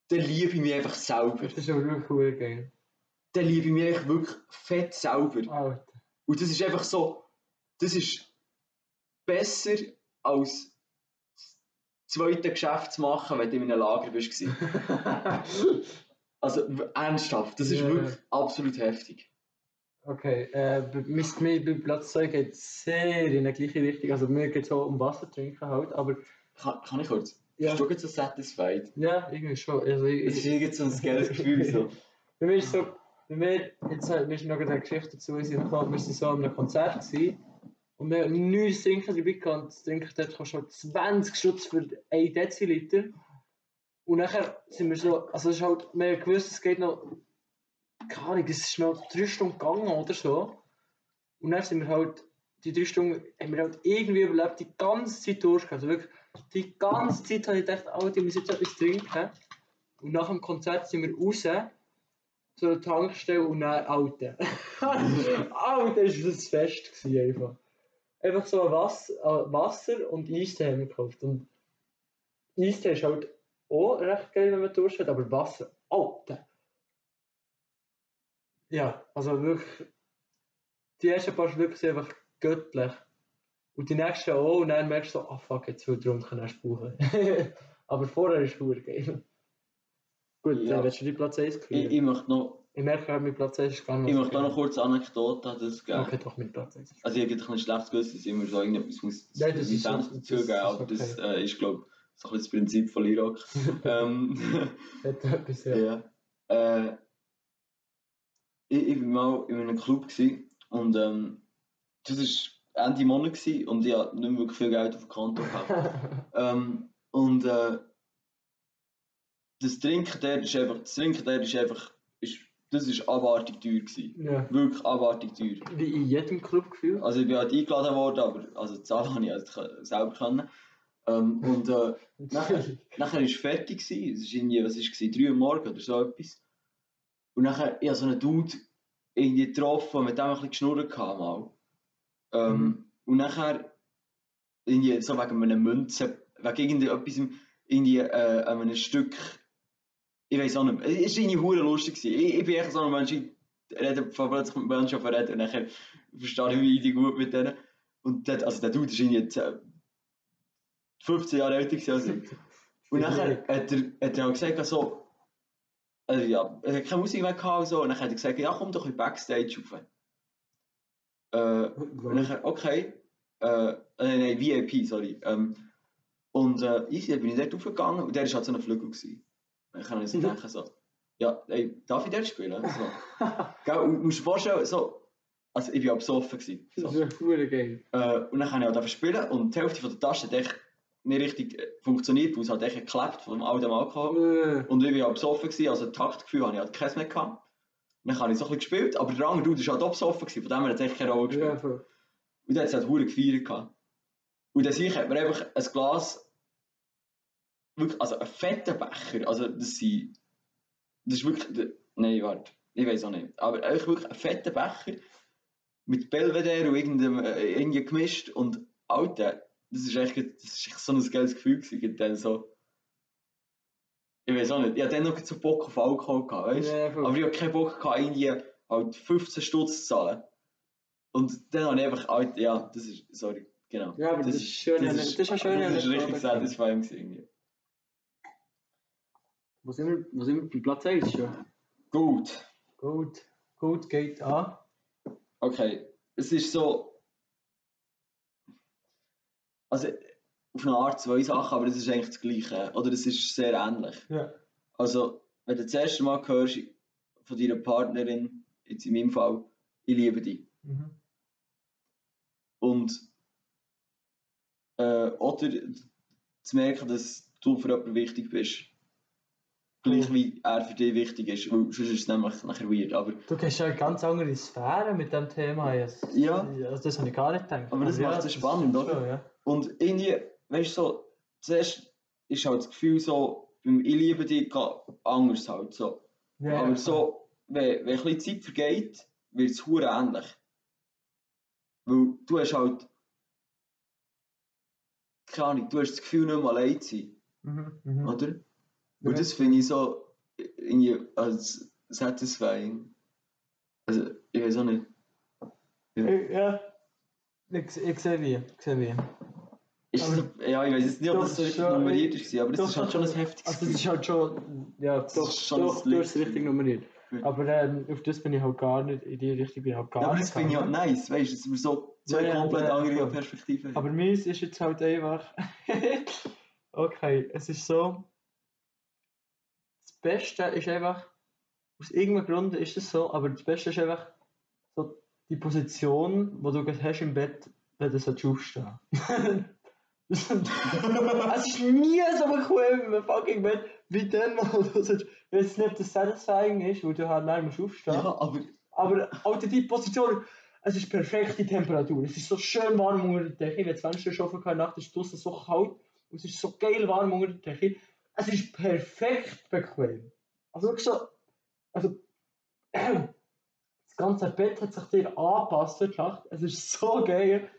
dann liebe ich mich einfach selber. Das ist aber wirklich cool geil. Dann liebe ich mich wirklich fett selber. Alter. Und das ist einfach so, das ist besser als das zweite Geschäft zu machen, wenn du in einem Lager bist. gewesen. Also ernsthaft, das ist Ja. wirklich absolut heftig. okay, äh, mein, bei Platz 2 geht es sehr in die gleiche Richtung. Also mir geht es auch um Wasser trinken halt, aber Kann, kann ich kurz? Ja. Bist du jetzt so satisfied? ja, irgendwie schon. Also, ich, Es ist irgendwie so ein geiles Gefühl. So. bei mir ist so, bei mir, jetzt äh, mir ist noch eine Geschichte dazu, wir sind noch- wir waren so an einem Konzert gewesen, und wir haben neues Trinken dabei gehabt, das Trinken dort kostet schon 20 Schutz für 1 Deziliter. Und nachher sind wir so, also es ist halt, wir haben gewusst, es geht noch, keine Ahnung, es ist noch 3 Stunden gegangen oder so. Und dann sind wir halt, die 3 Stunden, haben wir halt irgendwie überlebt, die ganze Zeit durchgegangen. Also wirklich, die ganze Zeit habe ich gedacht, Alter, ich muss jetzt etwas trinken. Und nach dem Konzert sind wir raus, zu der Tankstelle und dann Alter. Alter, ist das Fest einfach. Einfach so Wasser, äh, Wasser und Eistee haben wir gekauft. Und Eistee ist halt auch recht geil, wenn man Durst hat, aber Wasser, Alter. Ja, also wirklich, die ersten paar Schluck sind einfach göttlich. Und die nächsten auch, und dann merkst du so, ah fuck, jetzt will trunken, dann spuchen. aber vorher ist es geil. Gut, Ja. dann willst du die Platz 1 Ich, kriegen? ich möchte noch, Ich merke gerade, mein Platz 1 ist gar nicht ich möchte auch noch kurz eine Anekdote an das geben. Okay, doch, mein Platz 1. Also ich habe ein schlechtes Gewissen, dass ich immer so irgendetwas muss Nein, das ist- das- dazugeben, das ist aber das okay. äh, ist glaube ich so ein bisschen das Prinzip von Irak. ähm, etwas, ja. Ja. Äh, ich, ich war mal in einem Club gewesen, und ähm, das war Ende Monat gewesen, und ich hatte nicht mehr wirklich viel Geld auf dem Konto gehabt. ähm, und äh, das Trinken der ist einfach, das Trinken der ist einfach, das ist abartig teuer gewesen. ja. Wirklich abartig teuer. Wie in jedem Club gefühlt. Also ich bin halt eingeladen worden, aber also die Zahl habe ich halt selber können. Ähm, und äh, nachher, nachher war es fertig. Gewesen. Es war irgendwie, was war es, 3 Uhr morgens oder so etwas. Und nachher, ich habe so einen Dude irgendwie getroffen, mit dem ein bisschen geschnurrt mal. Ähm, Mhm. Und nachher, irgendwie so wegen einer Münze, wegen irgendetwas, irgendwie äh, einem Stück, ich weiß auch nicht mehr. Es war lustig. Ich, ich bin echt so ein Mensch, ich rede von Menschen reden und nachher verstehe ich mich irgendwie gut mit denen. Und der, also der Dude ist jetzt, äh, 15 Jahre älter als ich. Und nachher hat er, hat er auch gesagt, so, also ja, er hat keine Musik mehr gehabt und so, und dann hat er gesagt, ja komm doch in Backstage rauf. Äh, und nachher, okay, äh, äh, nein, VIP, sorry. Ähm, und äh, dann bin ich dort raufgegangen und der war halt so ein Flügel. Gewesen. Und dann kann ich so denken, so, ja, ey, darf ich dort spielen? So. Gell, und du musst dir vorstellen, so, also ich war besoffen. Gewesen, so. Das ist ja cool geil. Äh, und dann kann ich halt spielen und die Hälfte von der Tasche hat echt nicht richtig äh, funktioniert, weil es halt echt geklebt von all dem Alkohol. Äh, Und ich war halt besoffen, gewesen, also Taktgefühl hatte ich halt keins mehr gehabt. Und dann habe ich so ein bisschen gespielt, aber der andere Dude war halt auch besoffen, gewesen, von dem her hat es echt keine Rolle gespielt. Ja. Und dann hat es halt verdammt gefeiert. gehabt. Und dann sehe hat mir einfach ein Glas, wirklich, also einen fetten Becher, also das sind, das ist wirklich, nein, warte, ich weiß auch nicht, aber eigentlich wirklich einen fetten Becher mit Belvedere und irgendeinem, äh, irgendwie gemischt und Alter, das ist echt, das ist echt so ein geiles Gefühl gewesen, dann so, Ich weiß auch nicht. Ich hatte dann noch so Bock auf Alkohol gehabt, weißt du? Ja. Aber ich hatte keinen Bock gehabt, irgendwie halt 15 Stutz zu zahlen. Und dann habe ich einfach, halt, ja, das ist, sorry, genau. Ja, aber das ist schön, das das ist, ist eine schöne Das ist richtig satisfying irgendwie. Wo sind wir, wo sind wir bei Platz 1 schon? Gut, Gut, gut geht an. okay. Es ist so, also auf eine Art zwei Sachen, aber es ist eigentlich das Gleiche. Oder es ist sehr ähnlich. Ja. Also, wenn du das erste Mal hörst von deiner Partnerin, jetzt in meinem Fall, ich liebe dich. Mhm. Und äh, oder zu merken, dass du für jemanden wichtig bist. Gleich wie er für dich wichtig ist, weil sonst ist es nämlich nachher weird. Aber, Du gehst ja in ganz andere Sphären mit dem Thema jetzt. Ja. Also das habe ich gar nicht gedacht. Aber das macht es ist spannend, schon, oder? Ja. und irgendwie, weißt du, so, zuerst ist halt das Gefühl so, beim Ich liebe dich anders halt so. Ja, Aber ja, so, wenn, wenn ein bisschen Zeit vergeht, wird es hure ähnlich. Weil du hast halt, keine Ahnung, du hast das Gefühl, nicht mehr allein zu sein. Mhm, mhm. Oder? Ja. Und das finde ich so irgendwie als satisfying. Also, ich weiß auch nicht. Ich- Ja. Ich, ich sehe wie. Ich sehe wie. Ist das, ja, ich weiß jetzt nicht, ob das so richtig nummeriert ist, aber das Doch, ist halt schon ein heftiges Also das ist halt schon. Ja, Das doch, ist schon doch du hast richtig nummeriert. Aber ähm, auf das bin ich halt gar nicht, in die Richtung bin ich halt gar Ja, aber nicht das finde ich halt nice, weißt du, dass wir so zwei Ja, ja, komplett ja, andere. Perspektiven haben. Aber meins ist jetzt halt einfach. okay, es ist so. Das Beste ist einfach. Aus irgendeinem Grund ist es so, aber das Beste ist einfach so die Position, wo du gerade hast im Bett, wenn du sollst aufstehen Es ist nie so bequem im fucking Bett wie dann, wo du. Ich weiß nicht, das satisfying ist, weil du halt nicht musst aufstehen ja, aber aber Alter, die Position, es ist perfekte Temperatur. Es ist so schön warm unter der Decke. Wenn das Fenster schon offen keine Nacht ist draußen so kalt und es ist so geil warm unter der Decke. Es ist perfekt bequem. Also wirklich so, also das ganze Bett hat sich dir angepasst zur Nacht. Es ist so geil.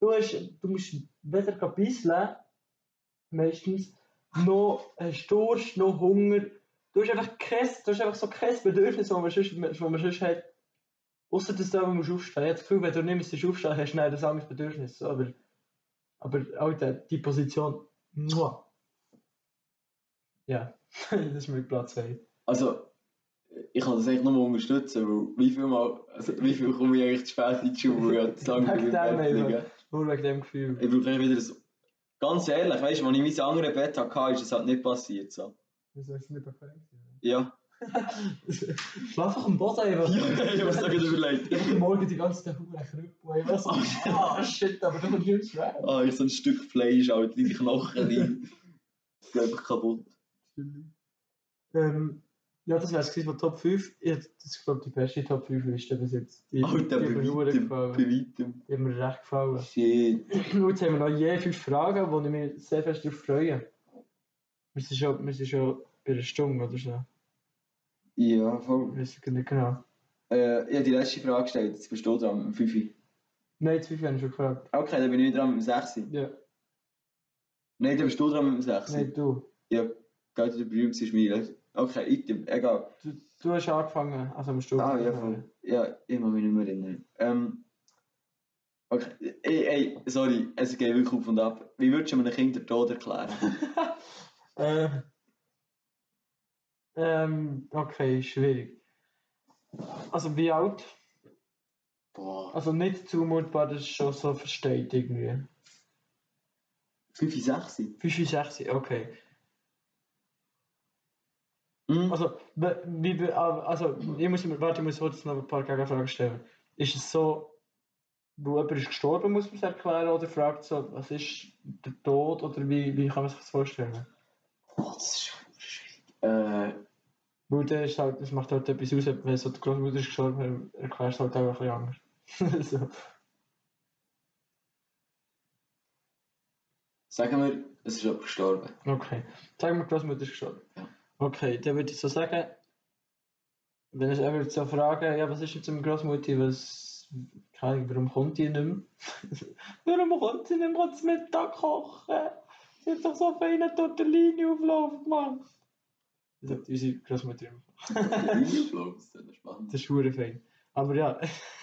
Du, hast, du musst weder bisseln, meistens, noch hast Durst, noch Hunger. Du hast einfach kein, du hast einfach so kein Bedürfnis, das man sonst, das man sonst hat. Außer dass du aber musst aufstehen. Ich habe das Gefühl, wenn du nicht müsstest aufstehen hast du ein anderes Bedürfnis. Aber, aber Alter, die Position. Muah. Ja, das ist mein Platz 2. also, ich kann das eigentlich nur unterstützen, weil wie viel Mal, also wie viel komme ich eigentlich zu spät in die Schule, Wegen dem eben. Nur wegen dem Gefühl. Ich brauche eigentlich wieder so, ganz ehrlich, weißt du, als ich mein anderes Bett hatte, ist es halt nicht passiert, so. Wieso ist es nicht bequem? Ja. Schlaf auf dem Boden einfach. Ja, ich habe es gerade überlegt. Ich habe morgen die ganze Zeit Huren Krüppel. Ich nicht, ah shit, aber du kommst nicht schwer. Ah, ich so ein Stück Fleisch, halt, in die Knochen rein. Ich einfach kaputt. Ähm, ja, das wäre es von Top 5. Ich, das ist, glaube ich, die beste Top 5 Liste bis jetzt. Die, Alter, die bei hat weitem, gefallen. bei weitem. Die haben mir recht gefallen. Shit. Und jetzt haben wir noch je fünf Fragen, wo ich mich sehr fest darauf freue. Wir sind schon, wir sind schon bei einer Stunde oder so. Ja, voll. Ich weiß nicht genau. Äh, ich habe die letzte Frage gestellt, jetzt bist du dran, am 5. Nein, die fünf haben schon gefragt. Okay, dann bin ich dran mit dem 6. Ja, Nein, dann bist du dran mit dem 6. nein, du. Ja, der berühmt ist letzte. Okay, item, egal. du. Du hast angefangen, also musst du. Ah, ja, voll. Ja, ich muss mich nicht mehr erinnern. Ähm, okay, ey, ey, sorry, es geht wirklich auf und ab. Wie würdest du einem Kind den Tod erklären? Äh, ähm, okay, schwierig. Also wie alt? Boah, Also nicht zumutbar, das ist schon so versteht irgendwie. 5, 6? 5, 6, okay. Hm? Also, wie, be- also ich muss, warte, ich muss kurz noch ein paar Gegenfragen stellen. Ist es so, wo jemand ist gestorben, muss man es erklären, oder fragt so, was ist der Tod, oder wie, wie kann man sich das vorstellen? Boah, das ist schon schwierig. Äh, Weil der ist halt, das macht halt etwas aus, wenn so der Großmutter ist gestorben, erklärst du halt auch ein bisschen anders. so. sagen wir, es ist jemand gestorben. Okay. Sagen wir, die Großmutter ist gestorben. Ja. Okay, dann würde ich so sagen, wenn ich einfach so fragen, ja, was ist jetzt mit Großmutter, was, keine Ahnung, warum kommt die nicht mehr? warum kommt sie nicht mehr zum Mittag kochen? Sie hat doch so feine Tortellini auf Lauf gemacht. Das hat unsere Großmutter immer Videoflows, das ist spannend. Das ist fein. Aber ja,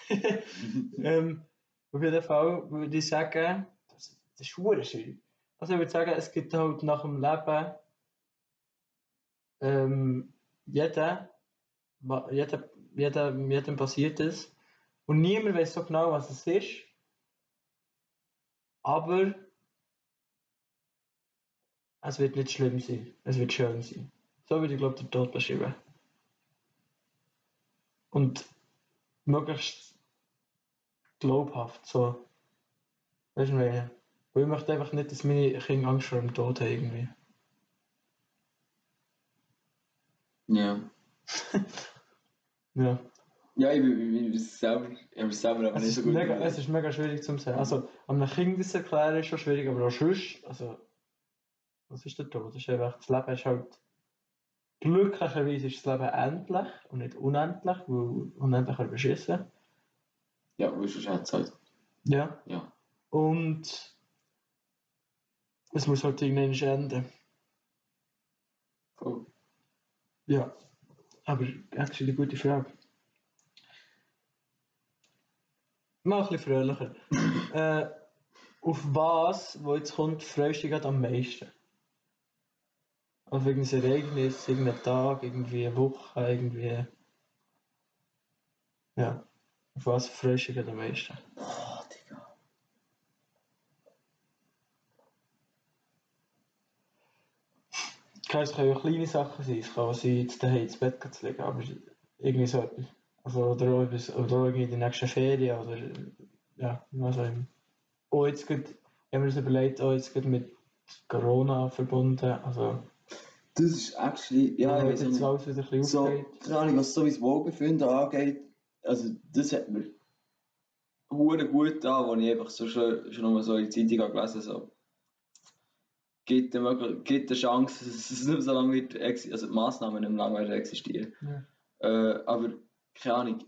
ähm, auf jeden Fall würde ich sagen, das, das ist hure schwierig. Also ich würde sagen, es gibt halt nach dem Leben ähm, jeder, jeder, jeder, jedem passiert es und niemand weiß so genau, was es ist. Aber es wird nicht schlimm sein, es wird schön sein. So würde ich glaube den Tod beschreiben. Und möglichst glaubhaft so. Weißt du, ich möchte einfach nicht, dass meine Kinder Angst vor dem Tod haben irgendwie. Ja. Ja. Ja, ich bin selber, ich selber aber Es nicht ist, so gut. mega, es ist mega schwierig zu sagen. Also, einem Kind das erklären ist schon schwierig, aber auch sonst, also, was ist der Tod? Das ist einfach, das Leben ist halt, glücklicherweise ist das Leben endlich und nicht unendlich, weil unendlich kann beschissen. Ja, wo ist es jetzt halt? Ja. Ja. Und es muss halt irgendwann enden. Voll. Ja. Aber actually gute Frage. Mal ein bisschen fröhlicher. äh, auf was, wo jetzt kommt, freust du dich am meisten? Auf irgendein Ereignis, irgendeinen Tag, irgendwie eine Woche, irgendwie. Ja. Auf was freust du dich am meisten? Klar, es können ja kleine Sachen sein. Es kann auch sein, jetzt daheim ins Bett zu legen, aber irgendwie so etwas. Also, oder auch, etwas, oder auch irgendwie die nächsten Ferien oder ja, was auch immer. Oh, jetzt geht, ich habe mir das überlegt, oh, jetzt geht mit Corona verbunden. Also, Das ist actually, ja, ich weiß jetzt nicht. alles wieder ein bisschen So, aufgeht. keine Ahnung, was so mein Wohlbefinden angeht, also das hat mir hure gut an, wo ich einfach so schon, schon mal so in der Zeitung habe gelesen so gibt eine, gibt eine Chance, dass es nicht so lange wird, also die Massnahmen nicht mehr lange werden existieren. Ja. Äh, aber, keine Ahnung,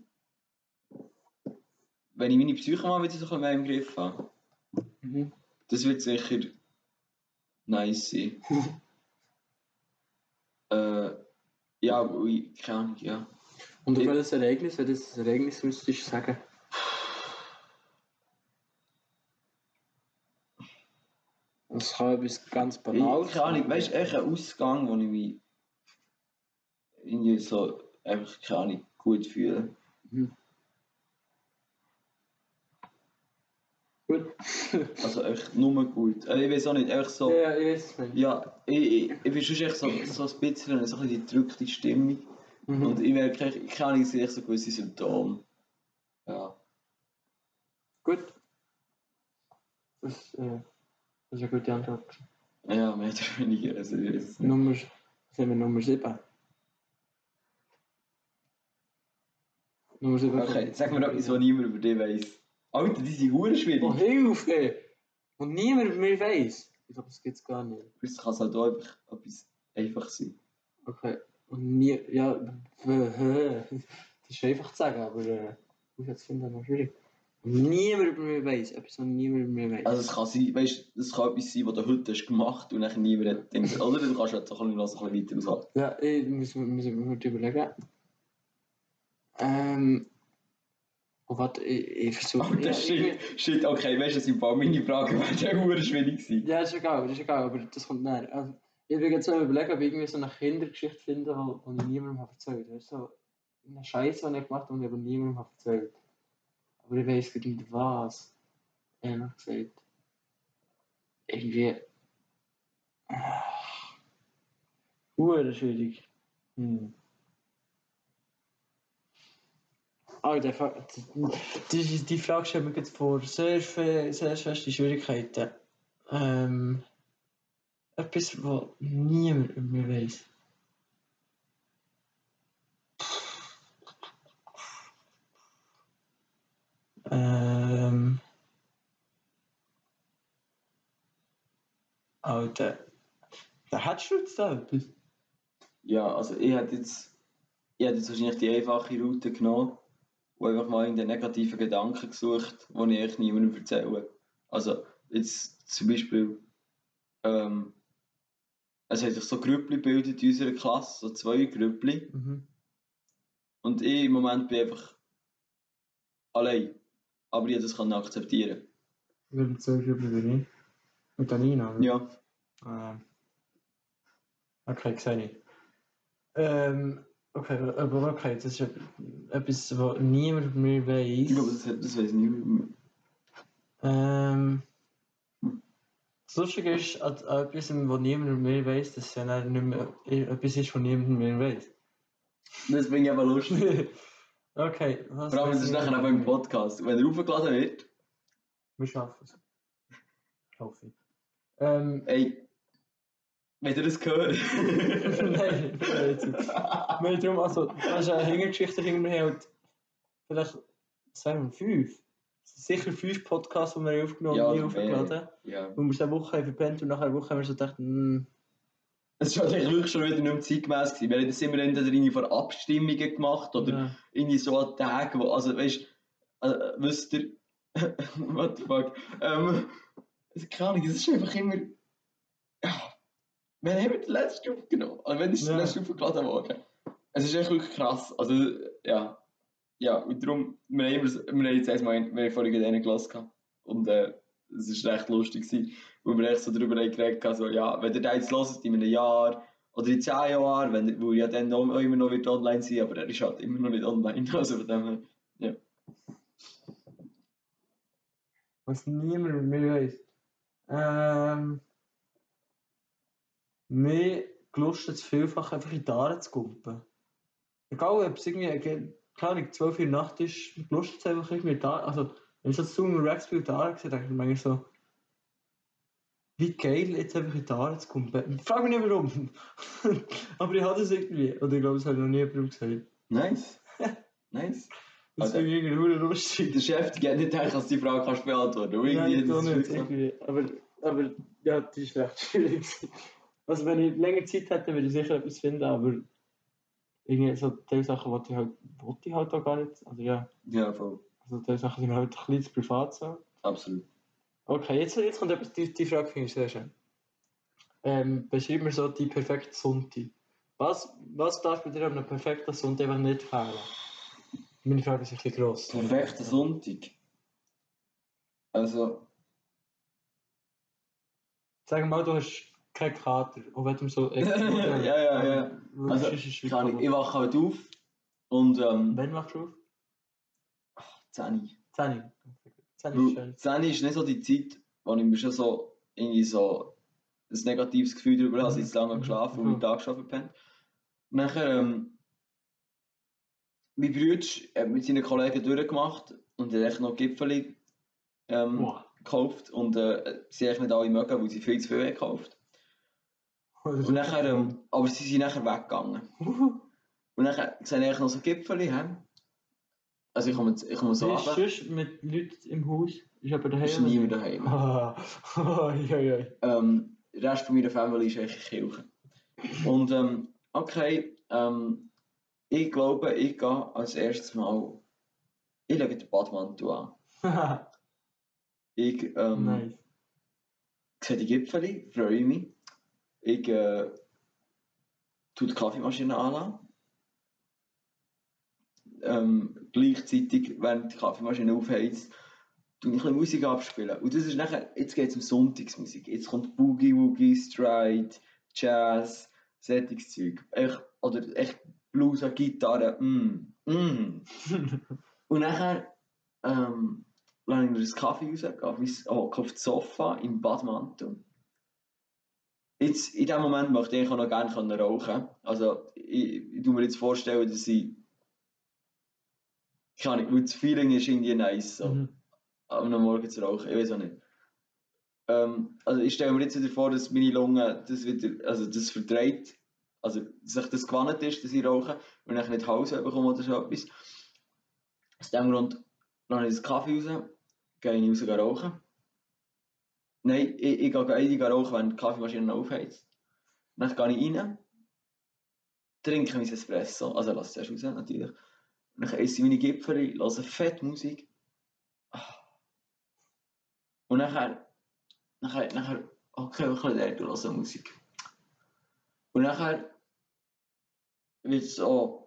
wenn ich meine Psyche mal wieder so ein bisschen mehr im Griff habe, Mhm. das wird sicher nice sein. äh, ja, weil ich- keine Ahnung, ja. Und Ich- welches Ereignis, wenn du das Ereignis müsstest sagen? Das kann etwas ganz Banales Ich, keine Ahnung, weißt du, echt ein Ausgang, wo ich mich irgendwie so einfach, keine Ahnung, gut fühle. Gut. Also echt nur gut. Also, ich weiß auch nicht, einfach so. ja, ich weiß es nicht. Ja, ich, ich, ich bin schon echt so, so ein bisschen so ein bisschen die gedrückte Stimmung. Mhm. Und ich merke, ich keine Ahnung, es sind echt so gewisse Symptome. Ja. Gut. Das, äh, das ist eine gute Antwort. Ja, mehr oder weniger. Also. Nummer, sind wir Nummer 7? Nummer 7. Okay, sag mir etwas, was niemand über dich weiss. Alter, die sind hure schwierig. Oh, Hilfe! Und niemand mehr weiß. Ich glaube, das gibt es gar nicht. Es kann halt auch einfach etwas einfach sein. Okay. Und nie, ja, das ist einfach zu sagen, aber äh, ich finde ich noch schwierig. Niemand mich weiß, etwas, was niemand mich weiß. Also es kann sein, weißt, es kann etwas sein, was du heute hast gemacht und dann niemand hat gedacht, oder du kannst jetzt auch noch ein bisschen weiter aushalten. Ja, ich muss, muss ich mir überlegen. Ähm. Oh, warte, ich, ich versuche. Oh, das shit, shit, okay, weißt du, das sind ein paar meine Fragen, wären hure schwierig gewesen. Ja, ist egal, ist egal, aber das kommt näher. Also, ich will jetzt so überlegen, ob ich irgendwie so eine Kindergeschichte finde, die ich niemandem habe erzählt habe. So eine Scheiße, die ich gemacht habe und ich aber niemandem habe erzählt. Aber ich weiß nicht was. Ehrlich gesagt. Irgendwie. Ach. Hure schwierig. Hm. Alter, fa- die, die Frage stellt mir jetzt vor sehr, sehr feste Schwierigkeiten. Ähm, etwas, was niemand über mich weiß. Ähm. Alter. Da hättest du jetzt da etwas. Ja, also ich hätte jetzt, ich hätte jetzt wahrscheinlich die einfache Route genommen und einfach mal in den negativen Gedanken gesucht, die ich eigentlich niemandem erzähle. Also jetzt zum Beispiel, ähm, es haben sich so Grüppli gebildet in unserer Klasse, so zwei Grüppli. Mhm. Und ich im Moment bin einfach allein. Aber ich das kann akzeptieren. Welche zwei Gruppen bin ich? Mit der Nina? oder? Ja. Ähm. Okay, sehe ich. Ähm, okay, aber okay, das ist etwas, was niemand von mir Ich glaube, das, das weiß ich nicht. Ähm. Das Lustige ist, an an etwas, was niemand mir weiss, dass es ja nicht mehr etwas ist, was niemand mir weiss. Das finde ich aber lustig. okay, was Vor allem, das ist nachher auch im? Podcast. Wenn er aufgeladen wird, Wir schaffen es. Hoffe ich. Ähm, ey, wenn ihr das hört. nein, nein, darum, also, das ist eine Hintergeschichte, die wir halt vielleicht, sagen wir, fünf. Sicher fünf Podcasts, die wir aufgenommen Ja, haben, nie oder mehr. aufgeladen. ja. Und wir es eine Woche verpennt und nach einer Woche haben wir so gedacht, hm, Es war wirklich schon wieder nicht mehr zeitgemäß. Wir haben das immer entweder irgendwie vor Abstimmungen gemacht oder ja. irgendwie so an Tagen, wo, also weißt du, äh, wisst ihr, what the fuck, ähm, also, keine Ahnung, es ist einfach immer, ja, wann haben wir den letzten aufgenommen? Also wenn ist der Ja. letzte aufgeladen worden? Es ist echt wirklich krass, also, ja, ja, und darum, wir haben, immer, wir haben jetzt erstmal, wir haben vorhin einen gelassen und äh, es war recht lustig, gewesen, wo wir echt so darüber geredet haben, so, ja, wenn ihr den jetzt hört, in einem Jahr, oder in zehn Jahren, wenn, wo ja dann auch immer noch wird online sein, aber er ist halt immer noch nicht online, also von dem her. was niemand mir weiss. Ähm, mir gelustet vielfach einfach in die Aare zu kumpen. Egal, ob es irgendwie, keine Ahnung, 12 Uhr Nacht ist, gelustet es einfach irgendwie Aare. Also, wenn ich so einem Rex-Spiel in die Aare sehe, denke ich mir so, wie geil, jetzt einfach in die Aare zu kumpen. Frag mich nicht warum. Aber ich hatte es irgendwie. Oder ich glaube, das habe ich noch nie jemandem gesagt. Nice. Nice. Das Also- finde ich irgendwie verdammt lustig. Der Chef die hat nicht gedacht, dass du die Frage kannst beantworten kannst. Nein, Irgendwie, das nicht, irgendwie. Aber, aber ja, das ist recht schwierig. Also wenn ich länger Zeit hätte, würde ich sicher etwas finden, aber irgendwie so die Sachen, die ich halt, wollte ich halt auch gar nicht. Also ja, Ja, voll. also die Sachen sind halt ein bisschen zu privat so. Absolut. Okay, jetzt, jetzt kommt etwas, die, die Frage finde ich sehr schön. Ähm, beschreib mir so die perfekte Sonntag. Was, was darf bei dir an einem perfekten Sonntag einfach nicht fehlen? Meine Frage ist ein bisschen gross. Perfekter Sonntag. Also, Sag mal, du hast keinen Kater, auch wenn du so... Ja, ja, ja. Also, Ahnung, ich wache halt auf und ähm, Wann machst du auf? 10 10. 10 ist Weil schön. 10 ist nicht so die Zeit, wo ich mir schon so irgendwie so ein negatives Gefühl darüber habe, dass ich zu lange Mhm. geschlafen und Mhm. Tag verpennt. Und nachher, ähm, mein Bruder hat mit seinen Kollegen durchgemacht und hat echt noch Gipfeli ähm, gekauft und äh, sie haben nicht alle mögen, weil sie viel zu viel haben gekauft. Und nachher, ähm, aber sie sind nachher weggegangen. Und nachher sehe ich noch so Gipfeli, hä? Also ich komme, ich komme so Wie ist runter, sonst mit Leuten im Haus? Ist aber daheim? ist niemand daheim. Ah, ja, ja. Ähm, der Rest von meiner Family ist eigentlich Kirche. Und ähm, okay, ähm, ich glaube, ich gehe als erstes mal, ich lege den Badmantel an. Ich ähm, nice. sehe die Gipfeli, freue mich. Ich äh, tue die Kaffeemaschine anlassen. Ähm, gleichzeitig, während die Kaffeemaschine aufheizt, tue ich ein bisschen Musik abspielen. Und das ist nachher, jetzt geht es um Sonntagsmusik. Jetzt kommt Boogie Woogie, Stride, Jazz, solches Zeug. Echt, oder echt Blues an Gitarre, mm, mm. Und nachher ähm, lasse ich mir das Kaffee raus, gehe auf, mein, oh, auf das Sofa im Badmantel. Jetzt, in dem Moment möchte ich auch noch gerne rauchen. Also, ich, ich tue mir jetzt vorstellen, dass ich. Keine Ahnung, weil das Feeling ist irgendwie nice. So. Mhm. am Morgen zu rauchen, ich weiß auch nicht. Ähm, also ich stelle mir jetzt wieder vor, dass meine Lunge das wieder, also das verdreht, also dass ich das gewandt ist, dass ich rauche und ich nicht Hals bekomme oder so etwas. Aus dem Grund lasse ich das Kaffee raus, gehe ich raus rauchen. Nein, ich, ich gehe ich gehe rauchen, wenn die Kaffeemaschine aufheizt. Dann gehe ich rein, trinke mein Espresso, also lasse es erst raus natürlich. Und dann esse ich meine Gipfel, höre fett Musik. Und nachher, nachher, nachher, okay, ich kann dort hören Musik. Und nachher wird es so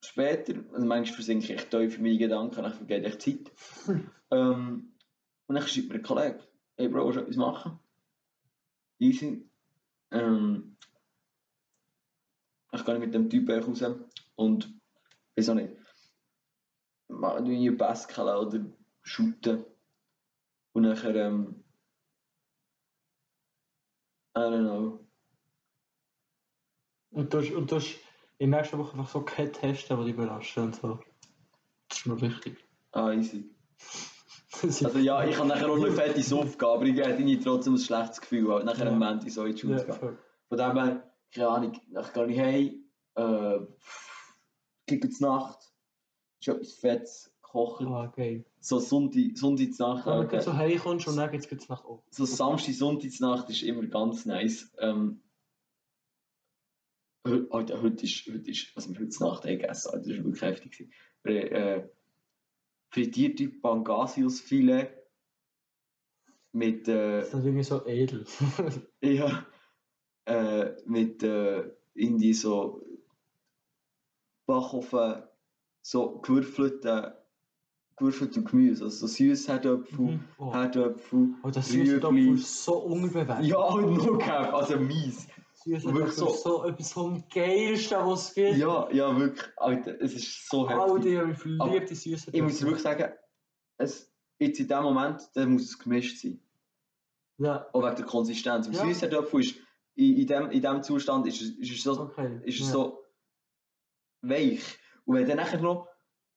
später, also manchmal versinke ich tief in meine Gedanken, dann vergeht ich Zeit. ähm, und dann schreibt mir ein Kollege, hey Bro, willst du etwas machen? Easy. Ähm, ich gehe mit dem Typ raus und weiß auch nicht, mal irgendwie baskeln oder shooten. Und nachher, ähm, I don't know. Und du, hast- und du hast in der nächsten Woche einfach so keine Tests, die dich überraschen und so. Das ist mir wichtig. Ah, easy. Also ja, ich habe nachher auch eine fette Suppe, aber ich hätte irgendwie trotzdem ein schlechtes Gefühl, weil nachher Ja. am Montag so in die Schule ja, gehen. Von dem her, keine Ahnung, ich gehe nicht heim, äh, gebe jetzt Nacht, ist etwas Fettes, kochen, Ah, geil. so Sonntag, Sonntag zur Nacht, Wenn du so heimkommst und dann geht es nach oben. so Samstag, Sonntag zur Nacht ist immer ganz nice. Ähm, heute, heute, heute ist, heute ist, was wir heute Nacht gegessen das war wirklich heftig. Wir, äh, frittierte Pangasiusfilet mit, äh, Das ist irgendwie so edel. ja, äh, mit äh, irgendwie so Backofen, so gewürfelten, gewürfeltem Gemüse, also so süß Herdöpfel, Mhm. Oh. Herdöpfel, Oh, das süße Rüebli. Ist so unbewertet. Ja, und noch gehabt, also mies. Süße wirklich ist so etwas vom Geilsten, was es gibt. Ja, ja, wirklich, Alter, es ist so heftig. Alter, ich verliebe die süßen Ich muss wirklich sagen, es, jetzt in dem Moment, dann muss es gemischt sein. Ja, Auch wegen der Konsistenz. Im Ja. süßen Töpfel ist, in, in, dem, in dem Zustand ist es, ist es so okay. ist ja. so weich. Und wenn du dann nachher noch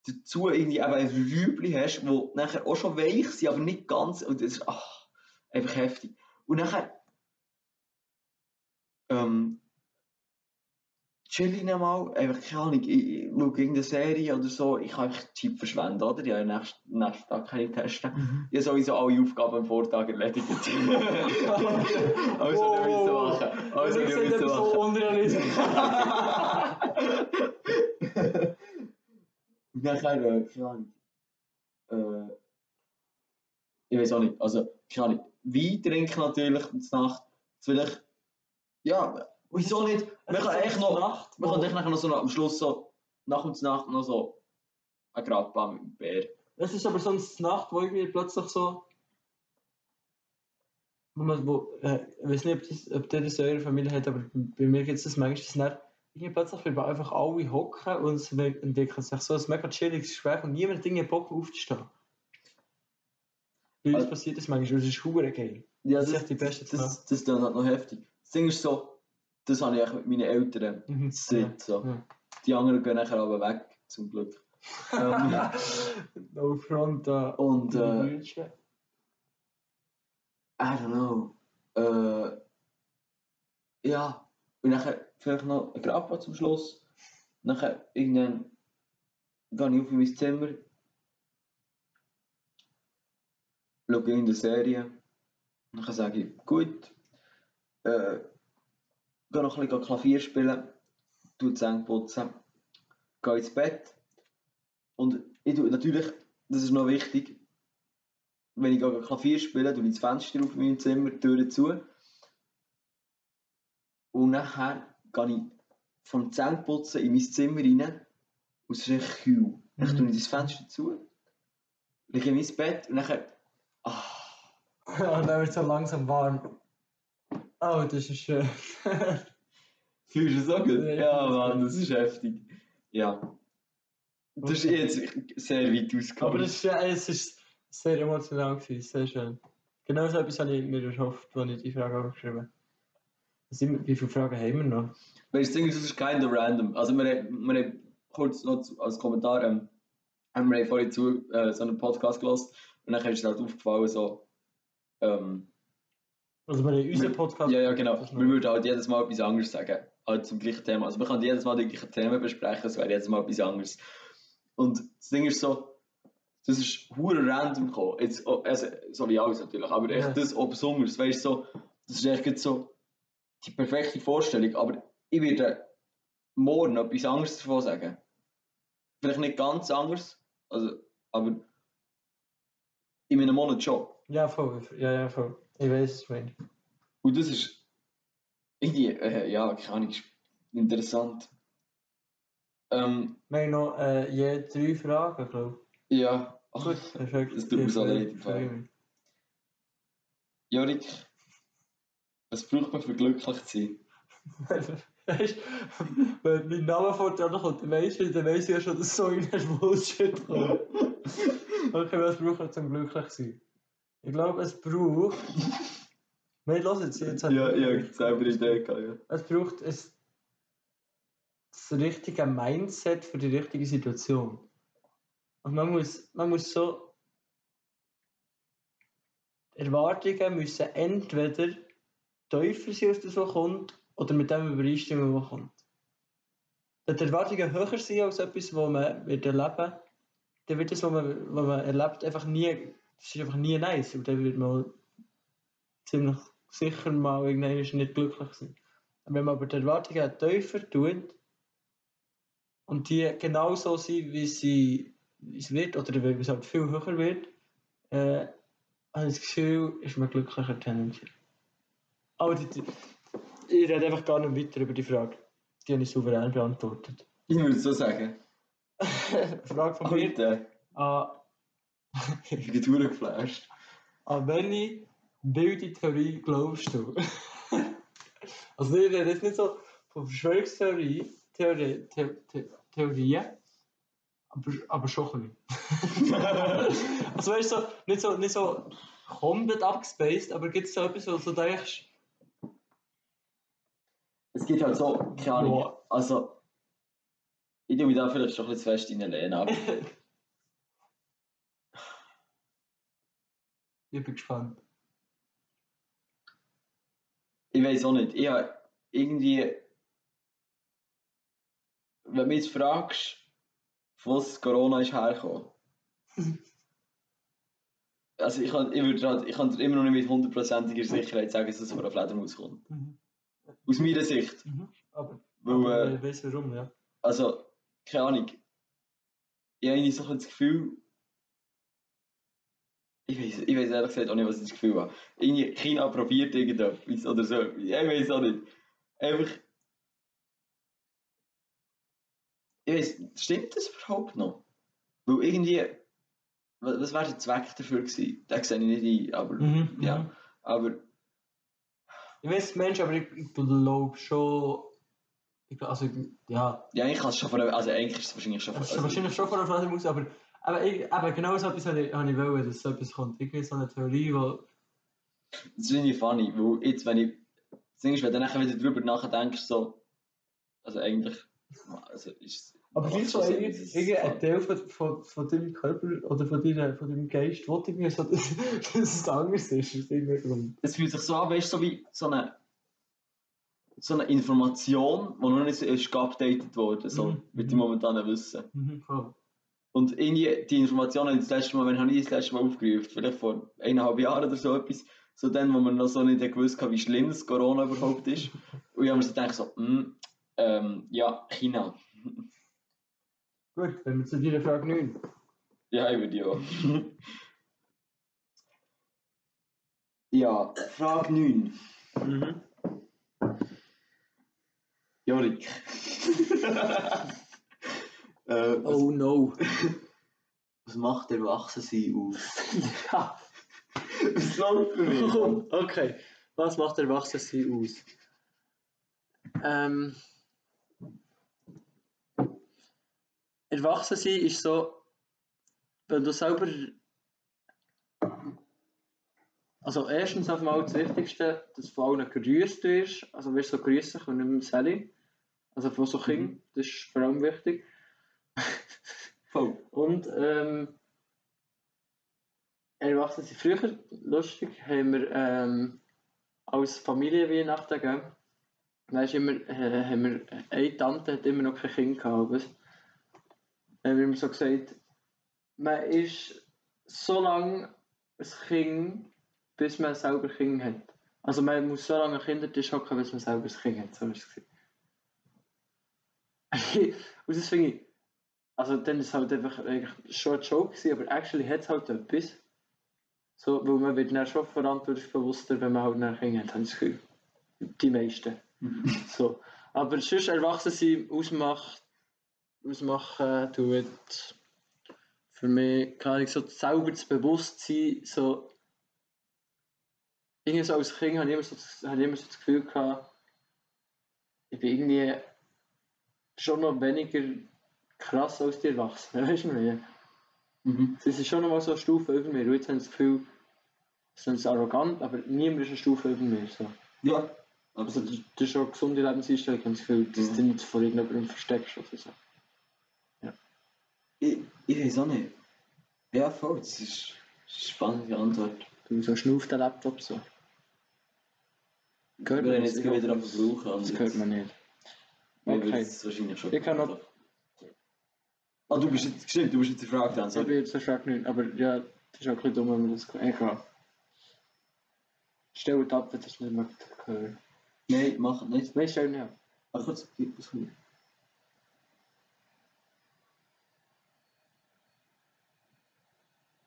dazu irgendwie eben ein Rüebli hast, wo nachher auch schon weich sind, aber nicht ganz, und das ist ach, einfach heftig. Und nachher ähm, chill ich mal, einfach keine Ahnung, ich, ich schaue irgendeine Serie oder so, ich kann einfach Chip verschwenden, oder? Ja, nächsten, nächsten Tag kann ich testen. Mhm. Ich habe sowieso alle Aufgaben am Vortag erledigt. also Wow, nicht müssen machen. Also ich nicht müssen das so machen. unrealistisch. Nachher, äh, keine Ahnung. Äh, ich weiß auch nicht, also, keine Ahnung. Wein trinken natürlich zur Nacht. Ich, ja, wieso nicht? Man kann echt noch, Nacht, man kann echt nachher noch so am Schluss so, nach und Nacht noch so ein Grabbaum mit dem Bär. Es ist aber so eine Nacht, wo irgendwie plötzlich so. Wo man, wo, äh, ich weiß nicht, ob, das, ob der das in eurer Familie hat, aber bei mir gibt es das manchmal, dass irgendwie plötzlich bleiben einfach alle hocken und es entwickelt sich so ein mega chilliges Gespräch und niemand hat irgendwie Bock aufzustehen. Bei uns Also- passiert das manchmal, es ist hure geil. Ja, Das ist echt die beste das, das, das ist dann halt noch heftig. Das Ding ist so, das habe ich mit meinen Eltern Mhm. so. Ja. Die anderen gehen nachher aber weg, zum Glück. ähm, no front da. und, äh. I don't know. Äh, ja, und nachher vielleicht noch ein Grappa zum Schluss. Nachher irgendwann gehe ich auf in mein Zimmer, schaue in der Serie. Nachher sage ich, gut, äh, gehe noch ein bisschen Klavier spielen, tue Zähne putzen, gehe ins Bett. Und ich tue natürlich, das ist noch wichtig, wenn ich gehe Klavier spiele, tue ich das Fenster auf in meinem Zimmer, die Türen zu. Und nachher gehe ich vom Zähneputzen in mein Zimmer rein und es ist echt kühl. Dann Mhm. tue ich das Fenster zu, lege in mein Bett und nachher... Ah, Und dann wird es so langsam warm. Oh, das ist schön. fühlst du so gut? Ja, Mann, das ist heftig. Ja. Das ist jetzt sehr weit ausgekommen. Aber es ist, ja- es ist sehr emotional gewesen, sehr schön. Genau so etwas habe ich mir erhofft, als ich die Frage aufgeschrieben habe. Sind Wie viele Fragen haben wir noch? Weißt du, das ist kind of random. Also, wir, wir haben kurz noch als Kommentar, ähm, haben wir vorhin zu äh, so einen Podcast gelassen und dann ist es halt aufgefallen, so, ähm, Also wir haben unseren Podcast. ja, ja, genau, Das wir würden halt jedes Mal etwas anderes sagen, halt zum gleichen Thema. Also, wir können jedes Mal die gleichen Themen besprechen, es wäre jedes Mal etwas anderes. Und das Ding ist so, das ist hure random gekommen. Jetzt, oh, also, so wie alles natürlich, aber echt Ja. das auch besonders, weißt du, so, das ist echt so die perfekte Vorstellung, aber ich werde morgen etwas anderes davon sagen. Vielleicht nicht ganz anders, also, aber in einem Monat schon. Ja, voll. Ja, ja, voll. Ich weiß es, mein. Und das ist Irgendwie, äh, ja, keine Ahnung, interessant. Ähm, Wir haben noch äh, je drei Fragen, glaube ja. ich. Gut, perfekt. das tut mir so leid. Jorik, was braucht man für glücklich zu sein? Weißt wenn mein Name vor dir kommt, dann weißt du, dann weiss ich ja schon, dass so ein Bullshit kommt. Okay, was braucht man zum glücklich sein? Ich glaube, es braucht. Nein, los jetzt, jetzt hat- Ja, ja, ich habe selber Idee gehabt, ja. Es braucht ein, das richtige Mindset für die richtige Situation. Und man muss, man muss so. Erwartungen müssen entweder tiefer sein, als das, was kommt, oder mit dem übereinstimmen, was kommt. Wenn die Erwartungen höher sind als etwas, was man wird erleben dann wird das, was man, was man erlebt, einfach nie, das ist einfach nie nice. Und dann wird man ziemlich sicher mal irgendwann nicht glücklich sein. Wenn man aber die Erwartungen tiefer tut und die genau so sind, wie sie wie es wird, oder wenn es halt viel höher wird, äh, habe ich das Gefühl, ist man glücklicher tendenziell. Aber die, die, ich rede einfach gar nicht weiter über die Frage. Die habe ich souverän beantwortet. Ich würde so sagen. Frage von mir Heute, an, ich bin durchgeflasht. an welche wilde Theorie glaubst du? also ich rede jetzt nicht so von Verschwörungstheorie, Theorie, The, The, Theorien, aber, aber schon ein bisschen. also weißt du, so, nicht so, nicht so komplett abgespaced, aber gibt es so etwas, wo du denkst, Es gibt halt so, keine Ahnung, also, ich tue mich da vielleicht schon ein bisschen fest reinlehnen, aber ich bin gespannt. ich weiß auch nicht. Ich habe irgendwie, wenn du mich jetzt fragst, was Corona ist hergekommen. also ich kann, ich würde halt, ich kann dir immer noch nicht mit hundertprozentiger Sicherheit sagen, dass es von einer Fledermaus kommt. Mhm. Aus meiner Sicht. Mhm. Aber, Weil, aber äh, ich weiß warum, ja. also, keine Ahnung. Ich habe so das Gefühl, ich weiß, ich weiß ehrlich gesagt auch nicht, was ich das Gefühl habe. Irgendwie China probiert irgendetwas oder so. Ich weiß auch nicht. Einfach. Ich weiß, stimmt das überhaupt noch? Weil irgendwie. Was, was wäre der Zweck dafür gewesen? Den sehe ich nicht ein, aber. Mhm, Ja. mhm. Aber. Ich weiß Mensch, aber ich, ich glaube schon. Ich, also, ja, Ja, eigentlich kann es schon von. Also eigentlich ist es wahrscheinlich schon ist also- wahrscheinlich schon von der Fledermaus, aber, aber, ich, aber genau so etwas habe ich, habe ich wollen, dass so etwas kommt. Irgendwie so eine Theorie, wo. Das finde ich funny, weil jetzt, wenn ich. Das Ding ist, wenn du nachher wieder drüber nachdenkst, so. Also eigentlich. Also ist Aber gleich so schon Sinn, irgendwie, dass es- irgendwie ein Teil von, von, von deinem Körper oder von, deiner, von deinem Geist will irgendwie so, dass, dass es anders ist. Es fühlt sich so an, weißt du, so wie so eine. So eine Information, die noch nicht ist geupdatet worden, so Mhm, mit mhm. dem momentanen Wissen. Mhm, voll. Und irgendwie die Information habe ich das letzte Mal, wenn habe ich das letzte Mal aufgerufen, vielleicht vor eineinhalb Jahren oder so etwas, so dann, wo man noch so nicht gewusst hat, wie schlimm das Corona überhaupt ist. Und ich habe mir so gedacht, so, hm, ähm, ja, China. Gut, wir zu Frage 9. Ja, ich würde ja. ja, Frage 9. Mhm. Jorik. äh, was, Oh no. was macht Erwachsensein aus? ja. Was läuft für mich? okay, was macht Erwachsensein aus? Ähm, Erwachsensein ist so, wenn du selber. Also, erstens einmal das Wichtigste, dass du von allen gerührt wirst. Also, wirst du so grüßen und nicht mehr Sally. Also, von so Kindern, das ist vor allem wichtig. Voll. Und ähm, Erwachsene sind früher, lustig, haben wir ähm, als Familie Weihnachten gegeben. Ist immer, äh, haben wir, eine Tante hat immer noch kein Kind gehabt. weißt haben wir immer so gesagt, man ist so lange ein Kind, bis man selber ein Kind hat. Also man muss so lange Kindertisch hocken, bis man selber ein Kind hat. So ist es. Und das finde ich, also dann ist es halt einfach eigentlich schon ein Joke gewesen, aber actually hat es halt etwas. So, weil man wird dann schon verantwortungsbewusster, wenn man halt nach Kinder hat, habe ich das Gefühl. Die meisten. So. Aber sonst erwachsen sein ausmacht, ausmachen tut für mich, keine Ahnung, so selber das Bewusstsein, so irgendwie so als Kind habe ich immer so, habe ich immer so das Gefühl gehabt, ich bin irgendwie schon noch weniger krass als die Erwachsenen, weißt du wie? Mhm. Sie sind schon noch mal so eine Stufe über mir. Und jetzt haben sie das Gefühl, sie sind arrogant, aber niemand ist eine Stufe über mir. So. Ja. Also das, das ist schon eine gesunde Lebenseinstellung. Ich habe das Gefühl, dass Mhm. du nicht vor irgendjemandem versteckst oder so. Ich, ich weiß auch nicht. Ja, voll, das ist eine spannende Antwort. Du so schnauft den Laptop so. Gehört wir man das? jetzt Ich wieder am Brauchen. Das hört man nicht. Okay. es wahrscheinlich schon. Ich kann noch- Ah, du bist jetzt, stimmt, du bist jetzt die Frage. Ich sorry. bin jetzt so stark nicht, aber ja, das ist auch ein bisschen dumm, wenn man das. Egal. Stell es ab, wenn das nicht mehr hören. Nein, mach nicht. Nein, stell nicht ab. Ach, kurz, gib es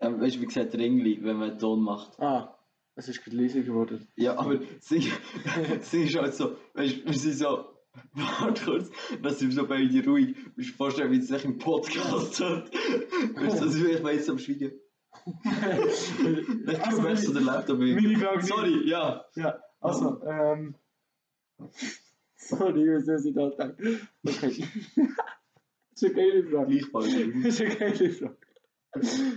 Ähm, weißt du, wie gesagt, Ringli, wenn man einen Ton macht. Ah, es ist gerade leiser geworden. Ja, aber sie, sie ist halt so, weißt du, wir sind so, warte kurz, dass sie so beide ruhig, du dir vorstellen, wie es sich im Podcast hat. Weißt du, also ich weiß am Schweigen. Ich Also, erst zu der Laptop Frage- Sorry, ja. Ja, also, ähm. Sorry, was soll ich da denken? Okay. das ist eine geile Frage. Gleichfalls. Das ist eine geile Frage.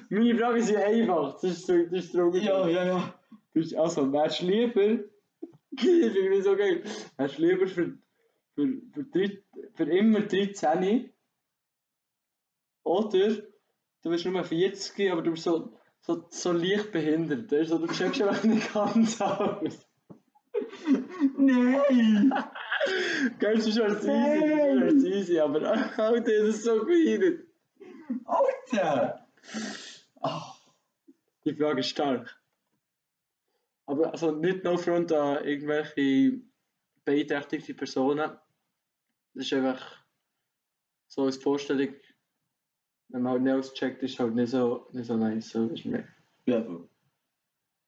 Meine Frage ist ja einfach. Das ist so, das ist so Ja, ja, ja. Ist also, wärst du lieber. Ich das so geil. Wärst du lieber für, für, für, drei- für immer 13 oder du bist nur 40, aber du bist so, so, so leicht behindert. Weißt du, du checkst einfach nicht ganz aus. Nein! Geil, das ist als easy, das ist als easy, aber Alter, das ist so behindert. Alter! Die Frage ist stark. Aber also nicht nur Front an irgendwelche beeinträchtigte Personen. Das ist einfach so als Vorstellung, wenn man halt nicht auscheckt, ist halt nicht so, nicht so nice. So, ist mir. Ja, voll.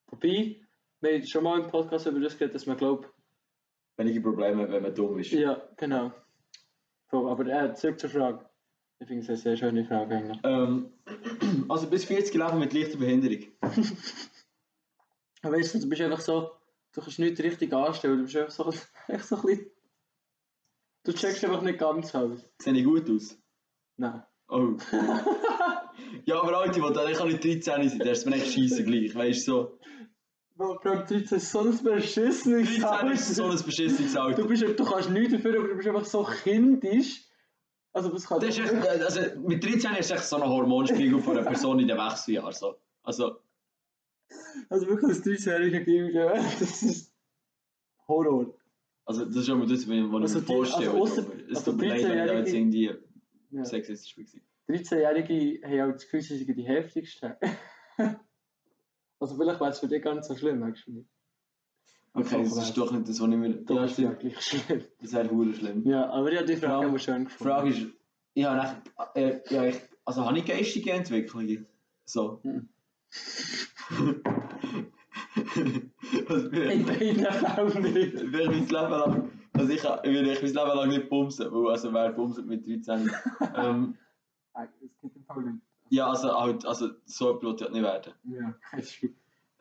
Wobei, wir haben schon mal im Podcast über das geredet, dass man glaubt, Wenige Probleme, wenn man dumm ist. ja, genau. So, aber äh, zurück zur Frage. Ich finde es eine sehr schöne Frage eigentlich. Ähm, also bis 40 leben mit leichter Behinderung. Aber weißt du, du bist einfach so, du kannst nicht richtig anstellen, du bist einfach so, echt so ein bisschen, du checkst einfach nicht ganz aus. Sehe ich gut aus? Nein. Oh. ja, aber Alter, ich kann nicht 13 sein, das ist mir echt scheisse gleich. Weißt du, so. Bro, 13 ist so ein beschissenes 13 ist so Alter. ein beschissenes Du, Alter. bist, du kannst nichts dafür, aber du bist einfach so kindisch. Also das kann... Das ist echt, also mit 13 ist echt so ein Hormonspiegel von einer Person in den Wechseljahren. So. Also, Also wirklich das 13-jährige Kind, ja, das ist Horror. also das ist immer das, was ich mir Also vorstelle. also ausser- es also tut mir leid, wenn ich jetzt 13-Jährige- irgendwie Ja. sexistisch war. 13-Jährige haben auch das Gefühl, sie sind die heftigsten. also vielleicht wäre es für dich gar nicht so schlimm, nicht. Okay, das ist doch nicht das, was ich mir... Doch, Ja, ist ja stimmt. gleich schlimm. Das wäre hure schlimm. Ja, aber ich habe die Frage aber schön gefunden. Frage ist, ich habe echt, äh, ja, ich, also habe ich geistige Entwicklungen? So. Also, In beiden Fällen nicht. Ich mein Leben lang, also ich, will ich mein Leben lang nicht bumsen, weil also wer bumset mit 13? ähm, Nein, es gibt im Fall nicht. ja, also halt, also so ein Blut nicht werden. Ja, ist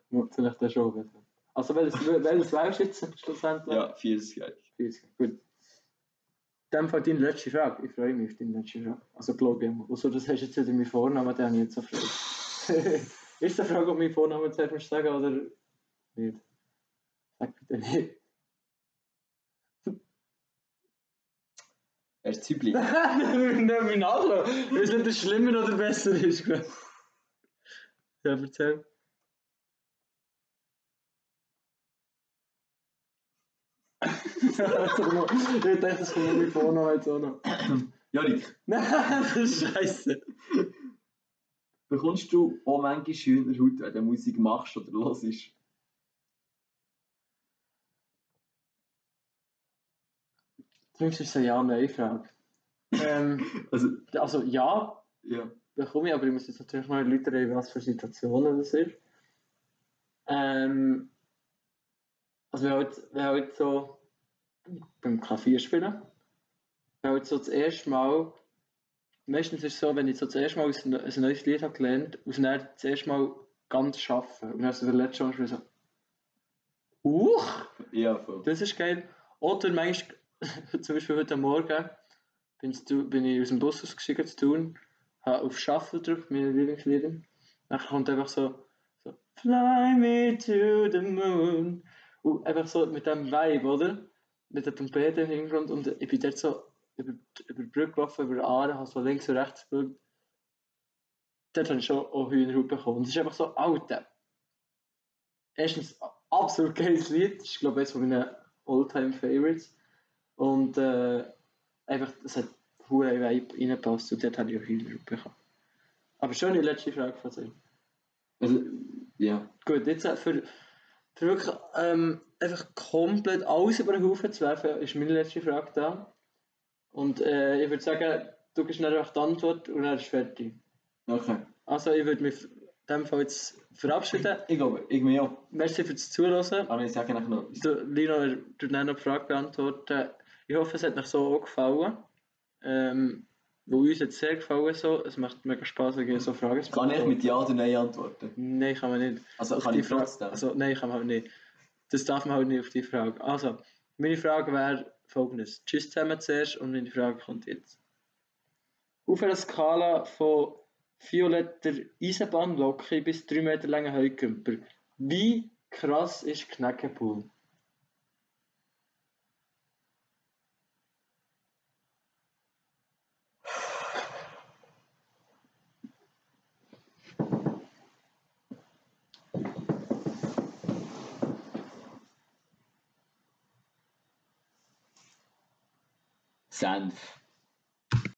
gut. Vielleicht dann schon. Also welches, welches wählst du jetzt schlussendlich? Ja, 40 Jahre. 40. Gut. In dem Fall deine letzte Frage. Ich freue mich auf deine letzte Frage. Also glaube ich mal. Also das hast du jetzt wieder meinen Vornamen, den habe ich jetzt so Freude. ist die Frage, ob mein Vornamen zuerst musst sagen oder nicht? Sag bitte nicht. Er ist Zübli. Nehmen wir nachschauen. Weißt du, ob das schlimmer oder besser ist? ich. Ja, erzähl. Also, noch- ich dachte, das kommt mein Vorname jetzt auch noch. Jorik, Nein, das ist scheiße. bekommst du auch manchmal schöner Haut, wenn du Musik machst oder hörst? Zumindest ist es eine Ja-Nein-Frage. Ähm, Also, also ja, ja. bekomme ich, aber ich muss jetzt natürlich noch erläutern, was für Situationen das ist. Ähm, also wenn halt, wenn halt so beim Klavier spielen. Weil so das erste Mal, meistens ist es so, wenn ich so das erste Mal ein, ein neues Lied habe gelernt und dann das erste Mal ganz schaffen. Und dann so der letzte Mal so, Huch, Ja, voll. das ist geil. Oder manchmal, zum Beispiel heute Morgen, bin, ich aus dem Bus ausgestiegen zu tun, habe auf Shuffle gedrückt, meine Lieblingslieder. Dann kommt einfach so, so Fly me to the moon. Einfach so mit dem Vibe, oder? Mit der Trompete im Hintergrund und ich bin dort so über, über die Brücke gelaufen, über die Aare, habe so links und rechts geschaut. Dort habe ich schon auch Hühnerhaut bekommen. Und es ist einfach so, Alter. Erstens, absolut geiles Lied. Das ist, glaube ich, eines von meinen All-Time Favorites. Und äh, einfach, es hat hure Vibe reingepasst und dort habe ich auch Hühnerhaut bekommen. Aber schon die letzte Frage von dir. Also, ja. Gut, jetzt äh, für, für wirklich ähm, einfach komplett alles über den Haufen zu werfen, ist meine letzte Frage da. Und äh, ich würde sagen, du gibst dann einfach die Antwort und dann ist fertig. Okay. Also ich würde mich in dem Fall jetzt verabschieden. Ich glaube, ich mir auch. Merci fürs Zuhören. Aber ich sage nachher noch etwas. Du, Lino, du dann noch die Frage beantworten. Ich hoffe, es hat euch so auch gefallen. Ähm, wo uns jetzt sehr gefallen so. Es macht mega Spaß, irgendwie so Fragen zu Kann ich mit Ja oder Nein antworten? Nein, kann man nicht. Also Auf kann die ich Frage- trotzdem? Also, nein, kann man halt nicht. Das darf man halt nicht auf die Frage. Also, meine Frage wäre folgendes. Tschüss zusammen zuerst und meine Frage kommt jetzt. Auf einer Skala von violetter Eisenbahnlocke bis 3 Meter langer Heukümper, wie krass ist Kneckepool? Senf.